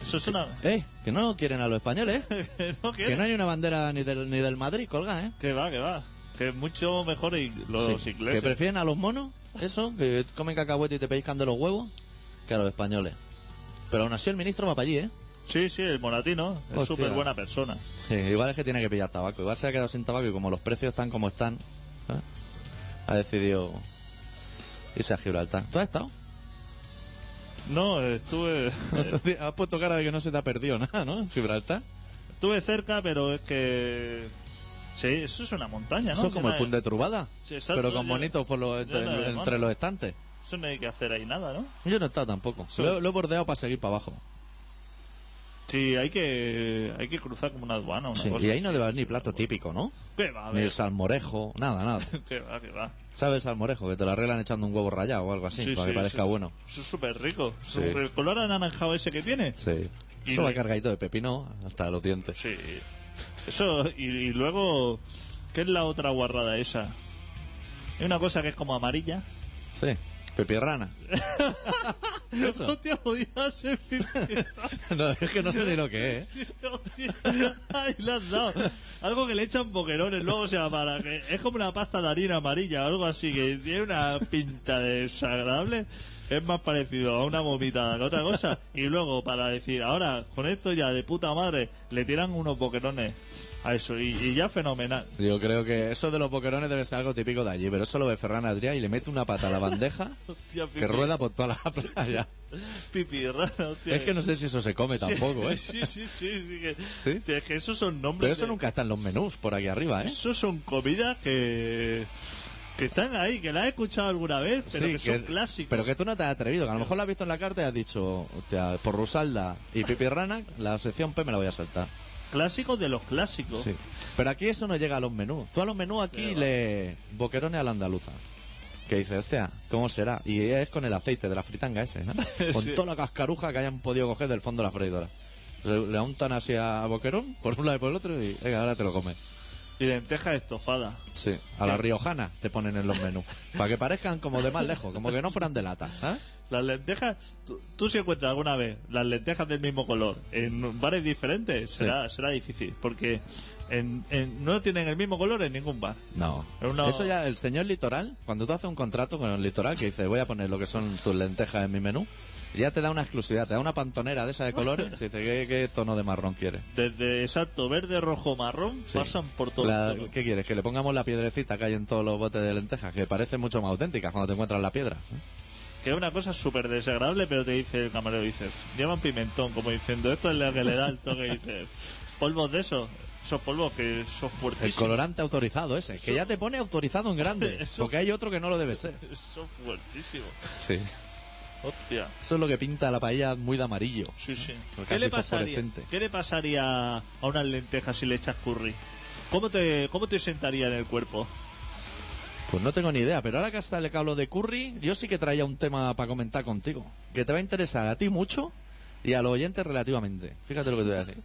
Eso es una... Eh, que no quieren a los españoles, ¿eh? que no que quiere. no hay una bandera ni del, ni del Madrid colga, ¿eh? Que va, que va. Que es mucho mejor y los Sí, ingleses. Que prefieren a los monos, eso, que comen cacahuete y te pellizcan de los huevos, que a los españoles. Pero aún así el ministro va para allí, ¿eh? Sí, sí, el moratino es Hostia. súper buena persona. Sí, igual es que tiene que pillar tabaco. Igual se ha quedado sin tabaco y como los precios están como están, ¿eh? ha decidido irse a Gibraltar. ¿Tú has estado? No, estuve has puesto cara de que no se te ha perdido nada, ¿no? Gibraltar. estuve cerca, pero es que... Sí, eso es una montaña, ¿no? Eso es como el Que no punt de Trubada, Sí, exacto, pero con yo- bonitos por los, entre, he entre los estantes. Eso no hay que hacer ahí nada, ¿no? Yo no he estado tampoco. Lo, lo he bordeado para seguir para abajo. Sí, hay que hay que cruzar como una aduana, una Sí, cosa y ahí no debe haber ni plato típico, ¿no? ¿Qué va Ni el salmorejo, nada, nada. ¿Qué va, qué va? ¿Sabes el salmorejo? Que te lo arreglan echando un huevo rallado o algo así, Sí, para sí, que parezca bueno. Eso es súper rico. El color anaranjado ese que tiene. Sí. Y Eso va de- cargadito de pepino hasta los dientes. Sí. Eso, y, y luego, ¿qué es la otra guarrada esa? Hay una cosa que es como amarilla. Sí. Pepirrana. Eso. Hostia, podía ser pipirrana. no, es que no sé ni lo que es. Hostia, le has dado. Algo que le echan boquerones luego, o sea, para que es como una pasta de harina amarilla o algo así, que tiene una pinta desagradable. Es más parecido a una vomitada que otra cosa. Y luego, para decir, ahora, con esto ya de puta madre, le tiran unos boquerones a eso. Y, y ya fenomenal. Yo creo que eso de los boquerones debe ser algo típico de allí, pero eso lo ve Ferran Adrià y le mete una pata a la bandeja Hostia, que pipi- rueda por toda la playa. Pipirrana, hostia. Es que no sé si eso se come tampoco, ¿eh? Sí, sí, sí, sí, que, ¿Sí? Tío, es que esos son nombres. Pero eso de- nunca está en los menús por aquí arriba, ¿eh? Esos son comidas que. que están ahí, que las he escuchado alguna vez, pero Sí, que, son clásicos. Pero que tú no te has atrevido, que a lo mejor lo has visto en la carta y has dicho, hostia, por Rusalda y Pipirrana, la sección P me la voy a saltar. Clásicos de los clásicos. Sí. Pero aquí eso no llega a los menús. Tú a los menús aquí Pero- le boquerones a la andaluza. Que dices, hostia, ¿cómo será? Y es con el aceite de la fritanga ese, ¿no? Con Sí. toda la cascaruja que hayan podido coger del fondo de la freidora. Le, le untan así a boquerón, por un lado y por el otro, y venga, ahora te lo comes. Y lentejas estofadas. Sí, a la riojana te ponen en los menús. Para que parezcan como de más lejos, como que no fueran de lata. ¿sabes? Las lentejas, tú, tú si encuentras alguna vez las lentejas del mismo color en bares diferentes, será, será difícil. Porque En, en- no tienen el mismo color en ningún bar. No. Una- Eso ya, el señor litoral, cuando tú haces un contrato con el litoral que dice, voy a poner lo que son tus lentejas en mi menú, ya te da una exclusividad, te da una pantonera de esa de colores, y dice, ¿qué, qué tono de marrón quieres? Desde exacto verde, rojo, marrón, Sí. pasan por todo. La- ¿Qué quieres? Que le pongamos la piedrecita que hay en todos los botes de lentejas, que parece mucho más auténtica cuando te encuentras la piedra. Que es una cosa súper desagradable, pero te dice el camarero, dice, llevan pimentón, como diciendo, esto es lo que le da el toque, dice, polvos de esos, esos polvos que son El fuertísimos. colorante autorizado ese, que ya te pone autorizado en grande, Eso- porque hay otro que no lo debe ser. Son fuertísimos. Sí. Hostia. Eso es lo que pinta la paella muy de amarillo. Sí, sí. ¿Qué le, pasaría. ¿Qué le pasaría a unas lentejas si le echas curry? ¿Cómo te, cómo te sentaría en el cuerpo? Pues no tengo ni idea, pero ahora que sale que hablo de curry, yo sí que traía un tema para comentar contigo, que te va a interesar a ti mucho y a los oyentes relativamente. Fíjate lo que te voy a decir.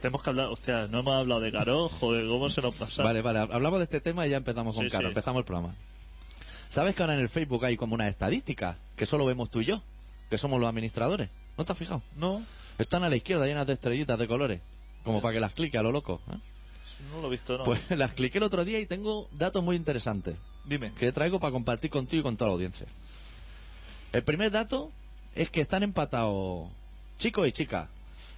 Tenemos que hablar, hostia, no hemos hablado de Carojo, de cómo se nos pasa. Vale, vale, hablamos de este tema y ya empezamos con Sí, Caro, sí. empezamos el programa. ¿Sabes que ahora en el Facebook hay como unas estadísticas que solo vemos tú y yo? Que somos los administradores. ¿No te has fijado? No, Están a la izquierda llenas de estrellitas de colores, como para que las clique a lo loco. ¿eh? No lo he visto, no. Pues las cliqué el otro día y tengo datos muy interesantes Dime. que traigo para compartir contigo y con toda la audiencia. El primer dato es que están empatados chicos y chicas.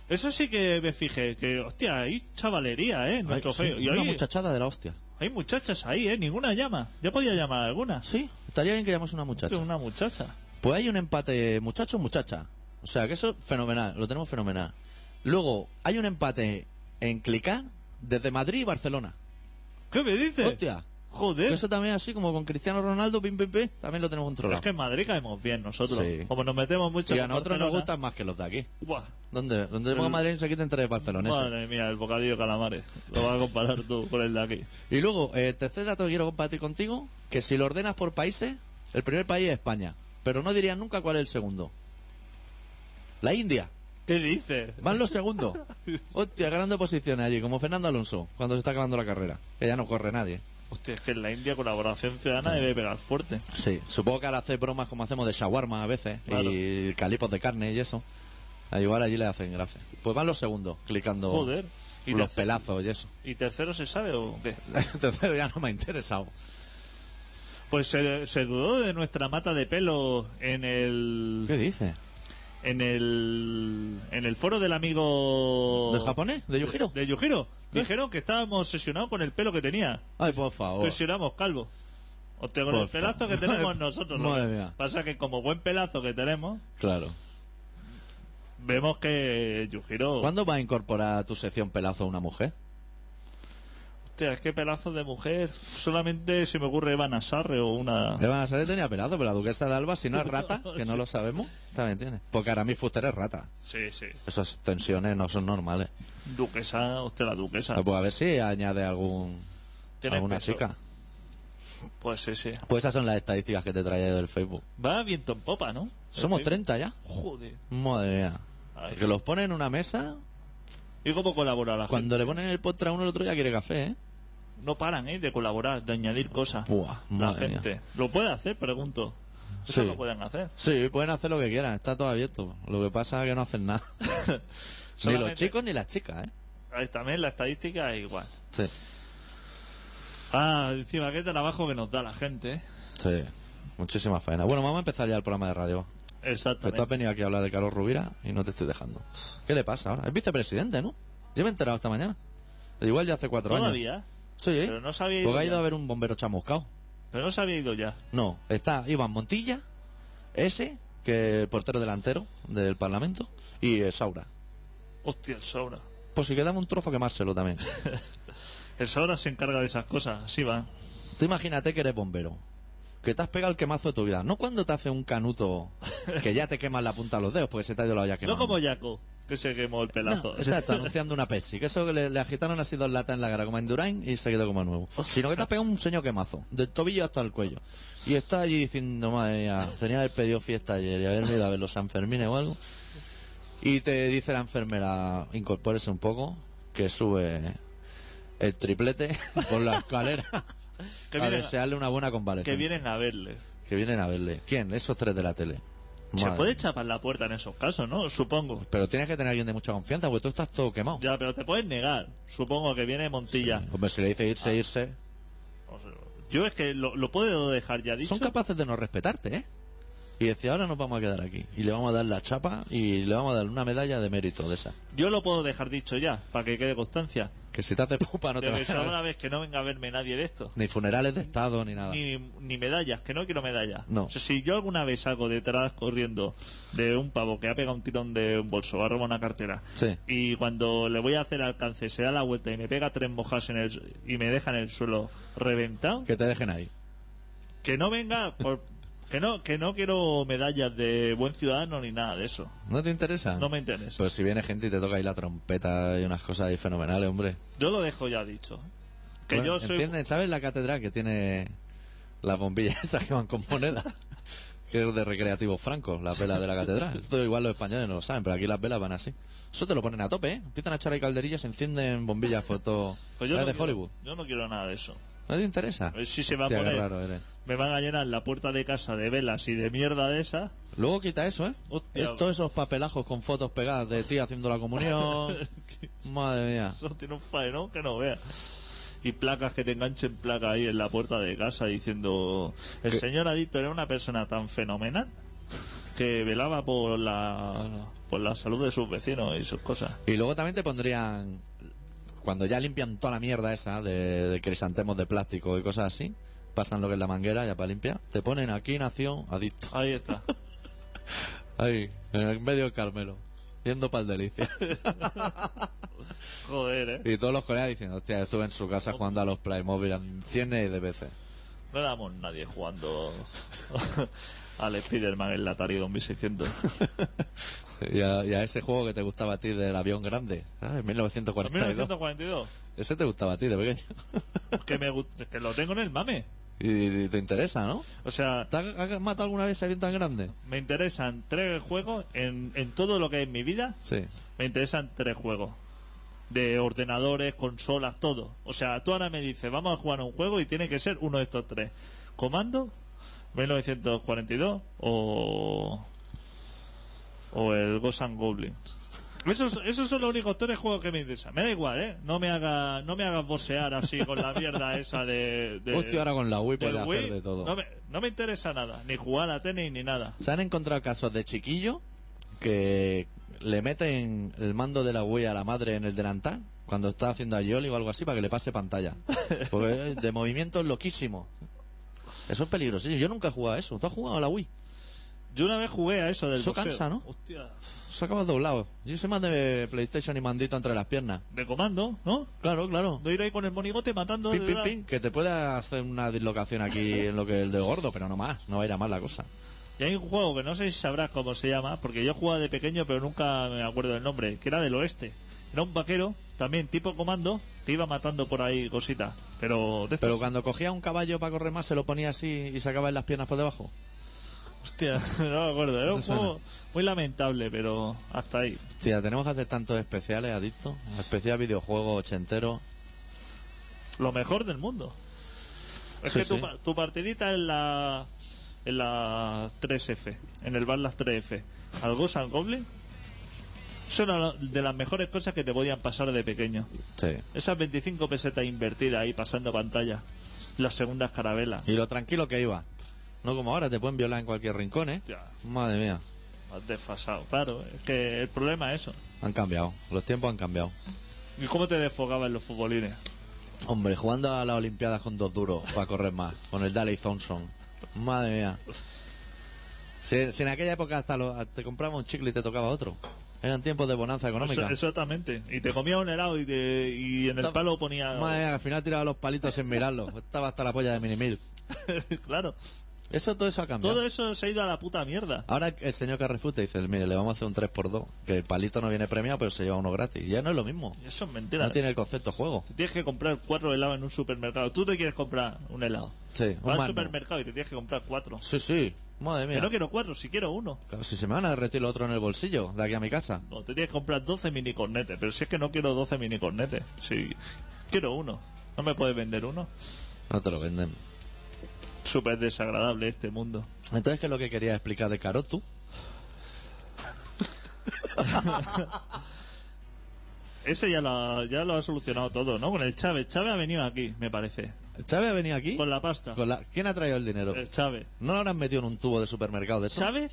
Eso sí que me fijé, que, hostia, hay chavalería, ¿eh? Nuestro Ay, sí, feo. Y una hay, muchachada de la hostia. hay muchachas ahí, ¿eh? Ninguna llama. Ya podía llamar a alguna. Sí, estaría bien que llamase una muchacha. Una muchacha. Pues hay un empate muchacho-muchacha. O sea, que eso es fenomenal, lo tenemos fenomenal. Luego, hay un empate en clicar desde Madrid y Barcelona. ¿Qué me dices? Hostia. Joder. Eso también así como con Cristiano Ronaldo, pim, pim, pim, también lo tenemos controlado. Es que en Madrid caemos bien nosotros. Sí. Como nos metemos mucho y a nosotros nos Barcelona. gustan más que los de aquí. Buah. ¿Dónde? ¿Dónde El- Madrid se quiten tres barceloneses? Madre mía, el bocadillo de calamares. Lo vas a comparar tú con el de aquí. Y luego, eh, tercer dato que quiero compartir contigo, que si lo ordenas por países, el primer país es España. Pero no dirían nunca cuál es el segundo. La India. ¿Qué dices? Van los segundos. Hostia, ganando posiciones allí, como Fernando Alonso, cuando se está acabando la carrera. Que ya no corre nadie. Hostia, es que en la India colaboración ciudadana debe pegar fuerte. Sí, supongo que al hacer bromas como hacemos de shawarma a veces, Claro. y calipos de carne y eso, a igual allí le hacen gracia. Pues van los segundos, clicando Joder. ¿Y, los pelazos y eso. ¿Y tercero se sabe o qué? Entonces ya no me ha interesado. Pues se, se dudó de nuestra mata de pelo en el ¿Qué dices? En el en el foro del amigo ¿De japonés? ¿De Yujiro? de Yujiro. Dijeron que estábamos obsesionados con el pelo que tenía. Ay, por favor. Pues si éramos calvo. Hostia, con Por el pelazo que tenemos nosotros. Madre que mía. Pasa que como buen pelazo que tenemos, Claro. vemos que Yujiro... ¿Cuándo va a incorporar a tu sección pelazo a una mujer? Hostia, es que pelazo de mujer solamente se me ocurre Eva Nasarre o una... Eva Nazaret tenía pelazo, pero la duquesa de Alba, si no es rata, que no lo sabemos, también tiene. Porque Aramis Fuster es rata. Sí, sí. Esas tensiones no son normales. Duquesa, hostia, la duquesa. Pues a ver si añade algún Tiene alguna peso. chica. Pues sí, sí. Pues esas son las estadísticas que te traía del Facebook. Va viento en popa, ¿no? Somos El 30 ya. Joder. Madre mía. Ay. Que los ponen en una mesa, ¿Y cómo colabora la cuando le ponen el postre a uno, el otro ya quiere café, ¿eh? No paran, ¿eh? De colaborar, de añadir cosas. Buah, la mía. gente. ¿Lo puede hacer? Pregunto. Eso Sí. lo pueden hacer. Sí, pueden hacer lo que quieran, está todo abierto. Lo que pasa es que no hacen nada. ni los chicos ni las chicas, ¿eh? Ahí también la estadística es igual. Sí, Ah, encima qué trabajo que nos da la gente, ¿eh? sí. Muchísima faena. Bueno, vamos a empezar ya el programa de radio. Que tú has Exactamente. venido aquí a hablar de Carlos Rubira y no te estoy dejando. ¿Qué le pasa ahora? Es vicepresidente, ¿no? Yo me he enterado esta mañana. Igual ya hace cuatro años. Sí, ¿eh? Pero no se había ido Porque ha ido ya. a ver un bombero chamuscado. Pero no se había ido ya. No, está Iván Montilla, ese, que es el portero delantero del Parlamento, y eh, Saura. Hostia, el Sobra. Pues si quedamos un trozo, quemárselo también. El Sobra se encarga de esas cosas. Así va. Tú imagínate que eres bombero. Que te has pegado el quemazo de tu vida. No cuando te hace un canuto que ya te quemas la punta de los dedos porque se te ha ido la olla No quemando. como Jaco, que se quemó el pelazo. No, exacto, anunciando una Pepsi. Que eso que le, le agitaron así dos latas en la cara como en Durain y se quedó como nuevo. Sino que te has pegado un señor quemazo, del tobillo hasta el cuello. Y está allí diciendo, madre mía, tenía que haber pedido fiesta ayer y haberme ido a ver los San Fermines o algo. Y te dice la enfermera, incorpórese un poco, que sube el triplete por la escalera Que a vienen, desearle una buena convalecencia. que vienen a verle. Que vienen a verle. ¿Quién? Esos tres de la tele. Se Madre. puede chapar la puerta en esos casos, ¿no? Supongo. Pero tienes que tener a alguien de mucha confianza, porque tú estás todo quemado. Ya, pero te puedes negar. Supongo que viene Montilla. Hombre, si le dice irse, irse. O sea, yo es que lo, lo puedo dejar ya dicho. Son capaces de no respetarte, ¿eh? Y decir, ahora nos vamos a quedar aquí. Y le vamos a dar la chapa y le vamos a dar una medalla de mérito de esa. Yo lo puedo dejar dicho ya, para que quede constancia. Que si te hace pupa no te va que a sea una vez que no venga a verme nadie de esto. Ni funerales de Estado ni nada. Ni, ni medallas, que no quiero medallas. No. O sea, si yo alguna vez salgo detrás corriendo de un pavo que ha pegado un tirón de un bolso, va a robar una cartera, Sí. y cuando le voy a hacer alcance se da la vuelta y me pega tres mojas en el, y me deja en el suelo reventado, Que te dejen ahí. que no venga por... Que no, que no quiero medallas de buen ciudadano ni nada de eso. ¿No te interesa? No me interesa. Pues si viene gente y te toca ahí la trompeta y unas cosas ahí fenomenales, hombre. Yo lo dejo ya dicho. Que Bueno, yo soy... ¿sabes la catedral que tiene las bombillas esas que van con moneda? que es de recreativo franco, las velas de la catedral. Esto igual los españoles no lo saben, pero aquí las velas van así. Eso te lo ponen a tope, ¿eh? Empiezan a echar ahí calderillas, se encienden bombillas foto Pues yo no de quiero- Hollywood. Yo no quiero nada de eso. ¿No te interesa? Si se va Hostia, a poner... raro eres. Me van a llenar la puerta de casa de velas y de mierda de esa. Luego quita eso, ¿eh? Hostia. Es todos esos papelajos con fotos pegadas de ti haciendo la comunión. Madre mía. Eso tiene un faenón que no veas. Y placas que te enganchen placas ahí en la puerta de casa diciendo el ¿Qué? señor adicto era una persona tan fenomenal que velaba por la por la salud de sus vecinos y sus cosas. Y luego también te pondrían, cuando ya limpian toda la mierda esa de, de crisantemos de plástico y cosas así, pasan lo que es la manguera ya para limpiar, te ponen aquí nació adicto. Ahí está. Ahí, en medio del Carmelo, yendo para el delicia. Joder, eh. y todos los colegas diciendo, hostia, estuve en su casa jugando a los Playmobil cientos de veces. No éramos nadie jugando al Spider-Man en la Atari 2600. Y a, y a ese juego que te gustaba a ti del avión grande, ah, en 1942. 1942. Ese te gustaba a ti de pequeño. Que, me, que lo tengo en el mame. y, te interesa, ¿no? O sea, ¿Te has has matado alguna vez ese avión tan grande? me interesan tres juegos en, en todo lo que es mi vida. Sí. Me interesan tres juegos. De ordenadores, consolas, todo. O sea, tú ahora me dices, vamos a jugar a un juego y tiene que ser uno de estos tres. Comando, 1942 o... O el Ghost and Goblins. Esos, esos son los únicos tres juegos que me interesan. Me da igual, ¿eh? No me haga, no me hagas bosear así con la mierda esa de... de Hostia, ahora con la Wii del puede Wii. hacer de todo. No me, no me interesa nada. Ni jugar a tenis ni nada. Se han encontrado casos de chiquillos que le meten el mando de la Wii a la madre en el delantal cuando está haciendo a Yoli o algo así para que le pase pantalla. Porque es de movimientos loquísimos. Eso es peligroso. Yo nunca he jugado a eso. ¿Tú has jugado a la Wii? Yo una vez jugué a eso del Eso boxeo. cansa, ¿no? Hostia. Eso acabas doblado. Yo soy más de PlayStation y mandito entre las piernas. De comando, ¿no? Claro, claro. No ir ahí con el monigote matando. Pin, de pin, que te puede hacer una dislocación aquí en lo que es el de gordo, pero no más. No va a ir a más la cosa. Y hay un juego que no sé si sabrás cómo se llama, porque yo jugaba de pequeño, pero nunca me acuerdo del nombre, que era del oeste. Era un vaquero, también tipo comando, que iba matando por ahí cositas. Pero de Pero cuando cogía un caballo para correr más, se lo ponía así y sacaba en las piernas por debajo. Hostia, no me acuerdo. Era ¿No un juego muy lamentable, pero hasta ahí. Tía, tenemos que hacer tantos especiales, adicto. Especial videojuego ochentero. Lo mejor del mundo. Es Sí, que tu, sí. tu partidita en la en la 3F, en el bar las 3F, al Ghost and Goblin, son una de las mejores cosas que te podían pasar de pequeño. Sí. Esas 25 pesetas invertidas ahí pasando pantalla. Las segundas carabelas. Y lo tranquilo que iba. No como ahora, te pueden violar en cualquier rincón, ¿eh? Hostia, Madre mía. has desfasado. Claro, es que el problema es eso. Han cambiado. Los tiempos han cambiado. ¿Y cómo te desfogaban los futbolines? Hombre, jugando a las Olimpiadas con dos duros para correr más. Con el Daley Thompson. Madre mía. Si, si en aquella época hasta lo- te compraba un chicle y te tocaba otro. Eran tiempos de bonanza económica. Eso- exactamente. Y te comía un helado y, te- y en el palo ponía... Madre mía, al final tiraba los palitos sin mirarlo. Estaba hasta la polla de Minimil. claro. Eso, todo eso ha cambiado. Todo eso se ha ido a la puta mierda. Ahora el señor Carrefour te dice, mire, le vamos a hacer un 3x2, que el palito no viene premiado, pero se lleva uno gratis. Ya no es lo mismo. Eso es mentira. No tiene el concepto juego. Te tienes que comprar cuatro helados en un supermercado. Tú te quieres comprar un helado. Sí, Vas al supermercado y te tienes que comprar cuatro. Sí, sí. Madre Que mía. no quiero cuatro, si quiero uno. Claro, si se me van a derretir los otros en el bolsillo, de aquí a mi casa. No, te tienes que comprar 12 mini cornetes. Pero si es que no quiero 12 mini cornetes. Si quiero uno. ¿No me puedes vender uno? No te lo venden. Súper desagradable este mundo. Entonces, ¿qué es lo que quería explicar de Carotu? Ese ya lo, ha, ya lo ha solucionado todo, ¿no? Con el Chávez. Chávez ha venido aquí, me parece. ¿Chávez ha venido aquí? Con la pasta. Con la- ¿Quién ha traído el dinero? El Chávez. ¿No lo habrán metido en un tubo de supermercado de eso? ¿Chávez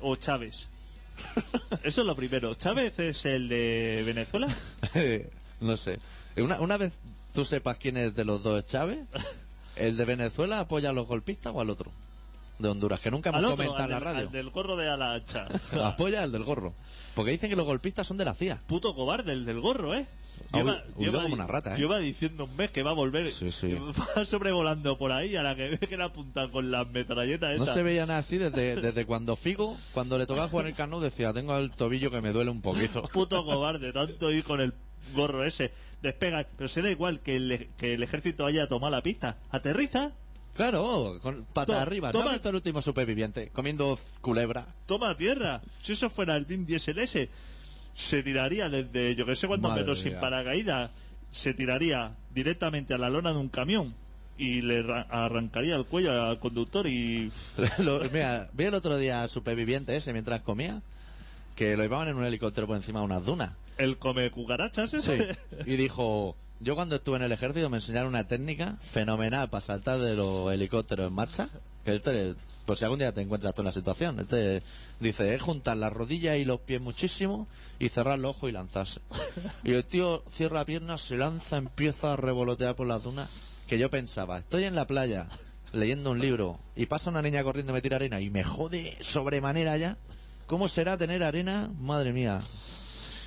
o Chávez? Eso es lo primero. ¿Chávez es el de Venezuela? no sé. Una, una vez tú sepas quién es de los dos Chávez, ¿el de Venezuela apoya a los golpistas o al otro? De Honduras, que nunca hemos Al otro, comentado en la del, radio. al del gorro de ala ancha. Apoya al del gorro. Porque dicen que los golpistas son de la CIA. Puto cobarde, el del gorro, ¿eh? Ha hu- huido como di- una rata, ¿eh? lleva diciendo un mes que va a volver. Sí, sí. Va sobrevolando por ahí a la que ve que la apunta con las metralletas No esas. se veía nada así desde, desde cuando Figo, cuando le tocaba jugar el Cano, decía, tengo el tobillo que me duele un poquito. Puto cobarde, tanto ir con el gorro ese. Despega, pero se da igual que el, que el ejército haya tomado la pista. Aterriza, Claro, con pata To- arriba. toma- ¿No has visto el último superviviente? Comiendo culebra. toma tierra. Si eso fuera el Vin Diesel ese, se tiraría desde yo que sé cuántos Madre metros sin mía. paracaídas. Se tiraría directamente a la lona de un camión y le ra- arrancaría el cuello al conductor y Lo- mira, vi el otro día al superviviente ese mientras comía, que lo llevaban en un helicóptero por encima de unas dunas. El come cucarachas ese. Y dijo, yo cuando estuve en el ejército me enseñaron una técnica fenomenal para saltar de los helicópteros en marcha. Que él te, por si algún día te encuentras tú en la situación, él te dice, es juntar las rodillas y los pies muchísimo y cerrar los ojos y lanzarse. Y el tío cierra piernas, se lanza, empieza a revolotear por las dunas. Que yo pensaba, estoy en la playa leyendo un libro y pasa una niña corriendo y me tira arena y me jode sobremanera ya. ¿Cómo será tener arena? Madre mía.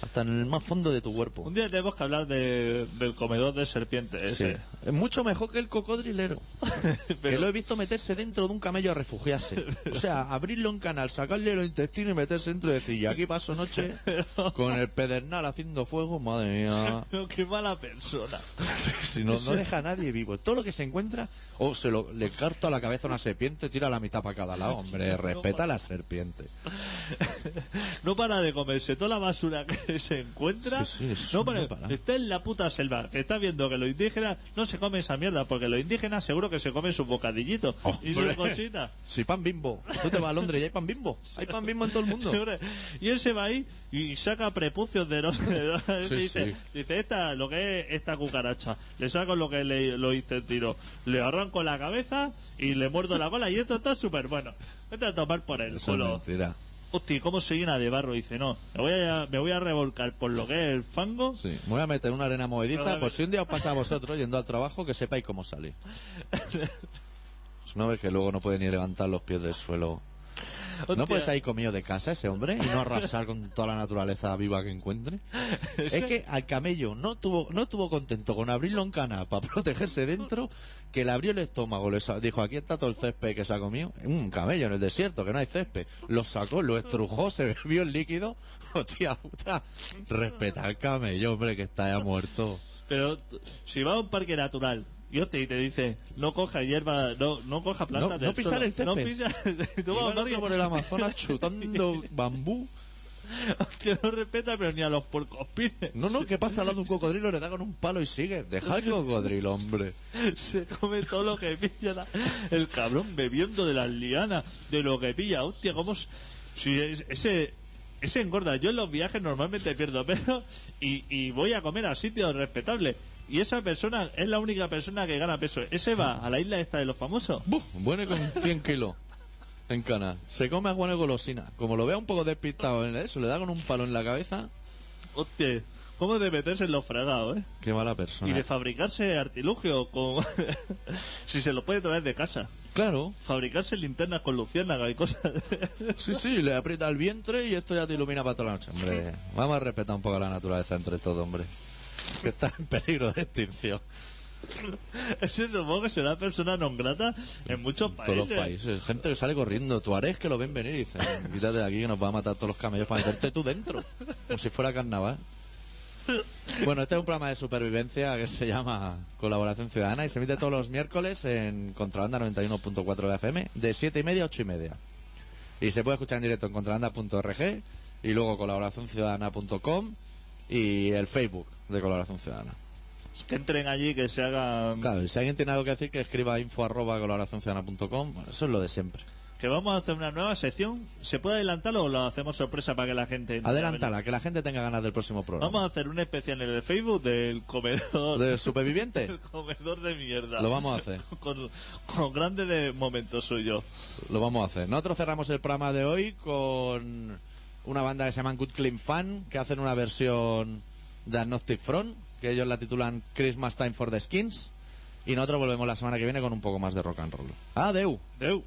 Hasta en el más fondo de tu cuerpo. Un día tenemos que hablar de- del comedor de serpientes Sí. ese. Es mucho mejor que el cocodrilero. Que lo he visto meterse dentro de un camello a refugiarse. O sea, abrirlo en canal, sacarle los intestinos y meterse dentro y decir, y aquí paso noche con el pedernal haciendo fuego, madre mía. Pero qué mala persona. Si no, no deja a nadie vivo. Todo lo que se encuentra, o se lo, le carto a la cabeza a una serpiente, tira la mitad para cada lado. Hombre, respeta a la serpiente. No para de comerse toda la basura que se encuentra. Sí, sí, no. Está en la puta selva, que está viendo que los indígenas no se comen esa mierda, porque los indígenas seguro que se comen sus bocadillitos y sus cositas. Si pan bimbo. Tú te vas a Londres y hay pan bimbo. Hay pan bimbo en todo el mundo. Y él se va ahí y saca prepucios de dónde. Sí, dice, sí. dice esta, lo que es esta cucaracha. Le saco lo que le, lo intestino. Le arranco la cabeza y le muerdo la cola y esto está súper bueno. Vete a tomar por el Eso es culo. mentira. Hostia, ¿cómo se llena de barro? Dice, no, me voy a, me voy a revolcar por lo que es el fango. Sí, me voy a meter una arena movediza, por si un día os pasa a vosotros yendo al trabajo, que sepáis cómo salir. Pues No ves que luego no puede ni levantar los pies del suelo. ¿No puedes ir comido de casa ese hombre y no arrasar con toda la naturaleza viva que encuentre? Es que al camello no tuvo, no estuvo contento con abrirlo en cana para protegerse dentro, que le abrió el estómago, le dijo, aquí está todo el césped que se ha comido. Un camello en el desierto, que no hay césped. Lo sacó, lo estrujó, se bebió el líquido. Hostia puta, respeta al camello, hombre, que está ya muerto. Pero si va a un parque natural y hostia, y te dice, no coja hierba, no, no coja plantas No- del no pisar suelo, el césped. No pisa, tú vas a por el Amazonas chutando bambú. que no respeta pero ni a los puercospines. No, no, ¿qué pasa al lado de un cocodrilo? Le da con un palo y sigue. Deja el cocodrilo, hombre. Se come todo lo que pilla la- el cabrón bebiendo de las lianas, de lo que pilla. Hostia, cómo... Si es- ese... Ese engorda. Yo en los viajes normalmente pierdo peso y, y voy a comer a sitios respetables. Y esa persona es la única persona que gana peso. Ese va a la isla esta de los famosos. ¡Buf! Bueno con 100 kilos en cana. Se come a Juan golosina. Como lo vea un poco despistado en eso, le da con un palo en la cabeza. Hostia, ¿cómo de meterse en los fregados, eh? Qué mala Y persona. de fabricarse artilugio con... si se lo puede traer de casa. Claro. Fabricarse linternas con luciérnaga y cosas. Sí, sí, le aprieta el vientre y esto ya te ilumina para toda la noche. Hombre, vamos a respetar un poco la naturaleza entre todos, hombre. Que está en peligro de extinción. Ese supongo que será persona non grata en muchos En todos países. los países. Gente que sale corriendo. Tuareg que lo ven venir y dicen, quítate de aquí que nos va a matar todos los camellos para meterte tú dentro. Como si fuera carnaval. Bueno, este es un programa de supervivencia que se llama Colaboración Ciudadana y se emite todos los miércoles en Contrabanda 91.4 de FM de 7 y media a 8 y media. Y se puede escuchar en directo en contrabanda.org y luego colaboracionciudadana.com y el Facebook de Colaboración Ciudadana. Que entren allí, que se hagan... Claro, y si alguien tiene algo que decir, que escriba info arroba colaboracionciudadana.com. Bueno, eso es lo de siempre. que vamos a hacer una nueva sección. ¿Se puede adelantarlo o lo hacemos sorpresa para que la gente... Adelántala, que la gente tenga ganas del próximo programa. Vamos a hacer un especial en el Facebook del comedor... ¿De superviviente? El comedor de mierda. Lo vamos a hacer. con, con grandes de momentos suyos. Lo vamos a hacer. Nosotros cerramos el programa de hoy con una banda que se llama Good Clean Fan, que hacen una versión de Agnostic Front, que ellos la titulan Christmas Time for the Skins. Y nosotros volvemos la semana que viene con un poco más de rock and roll. Adeu. Deu.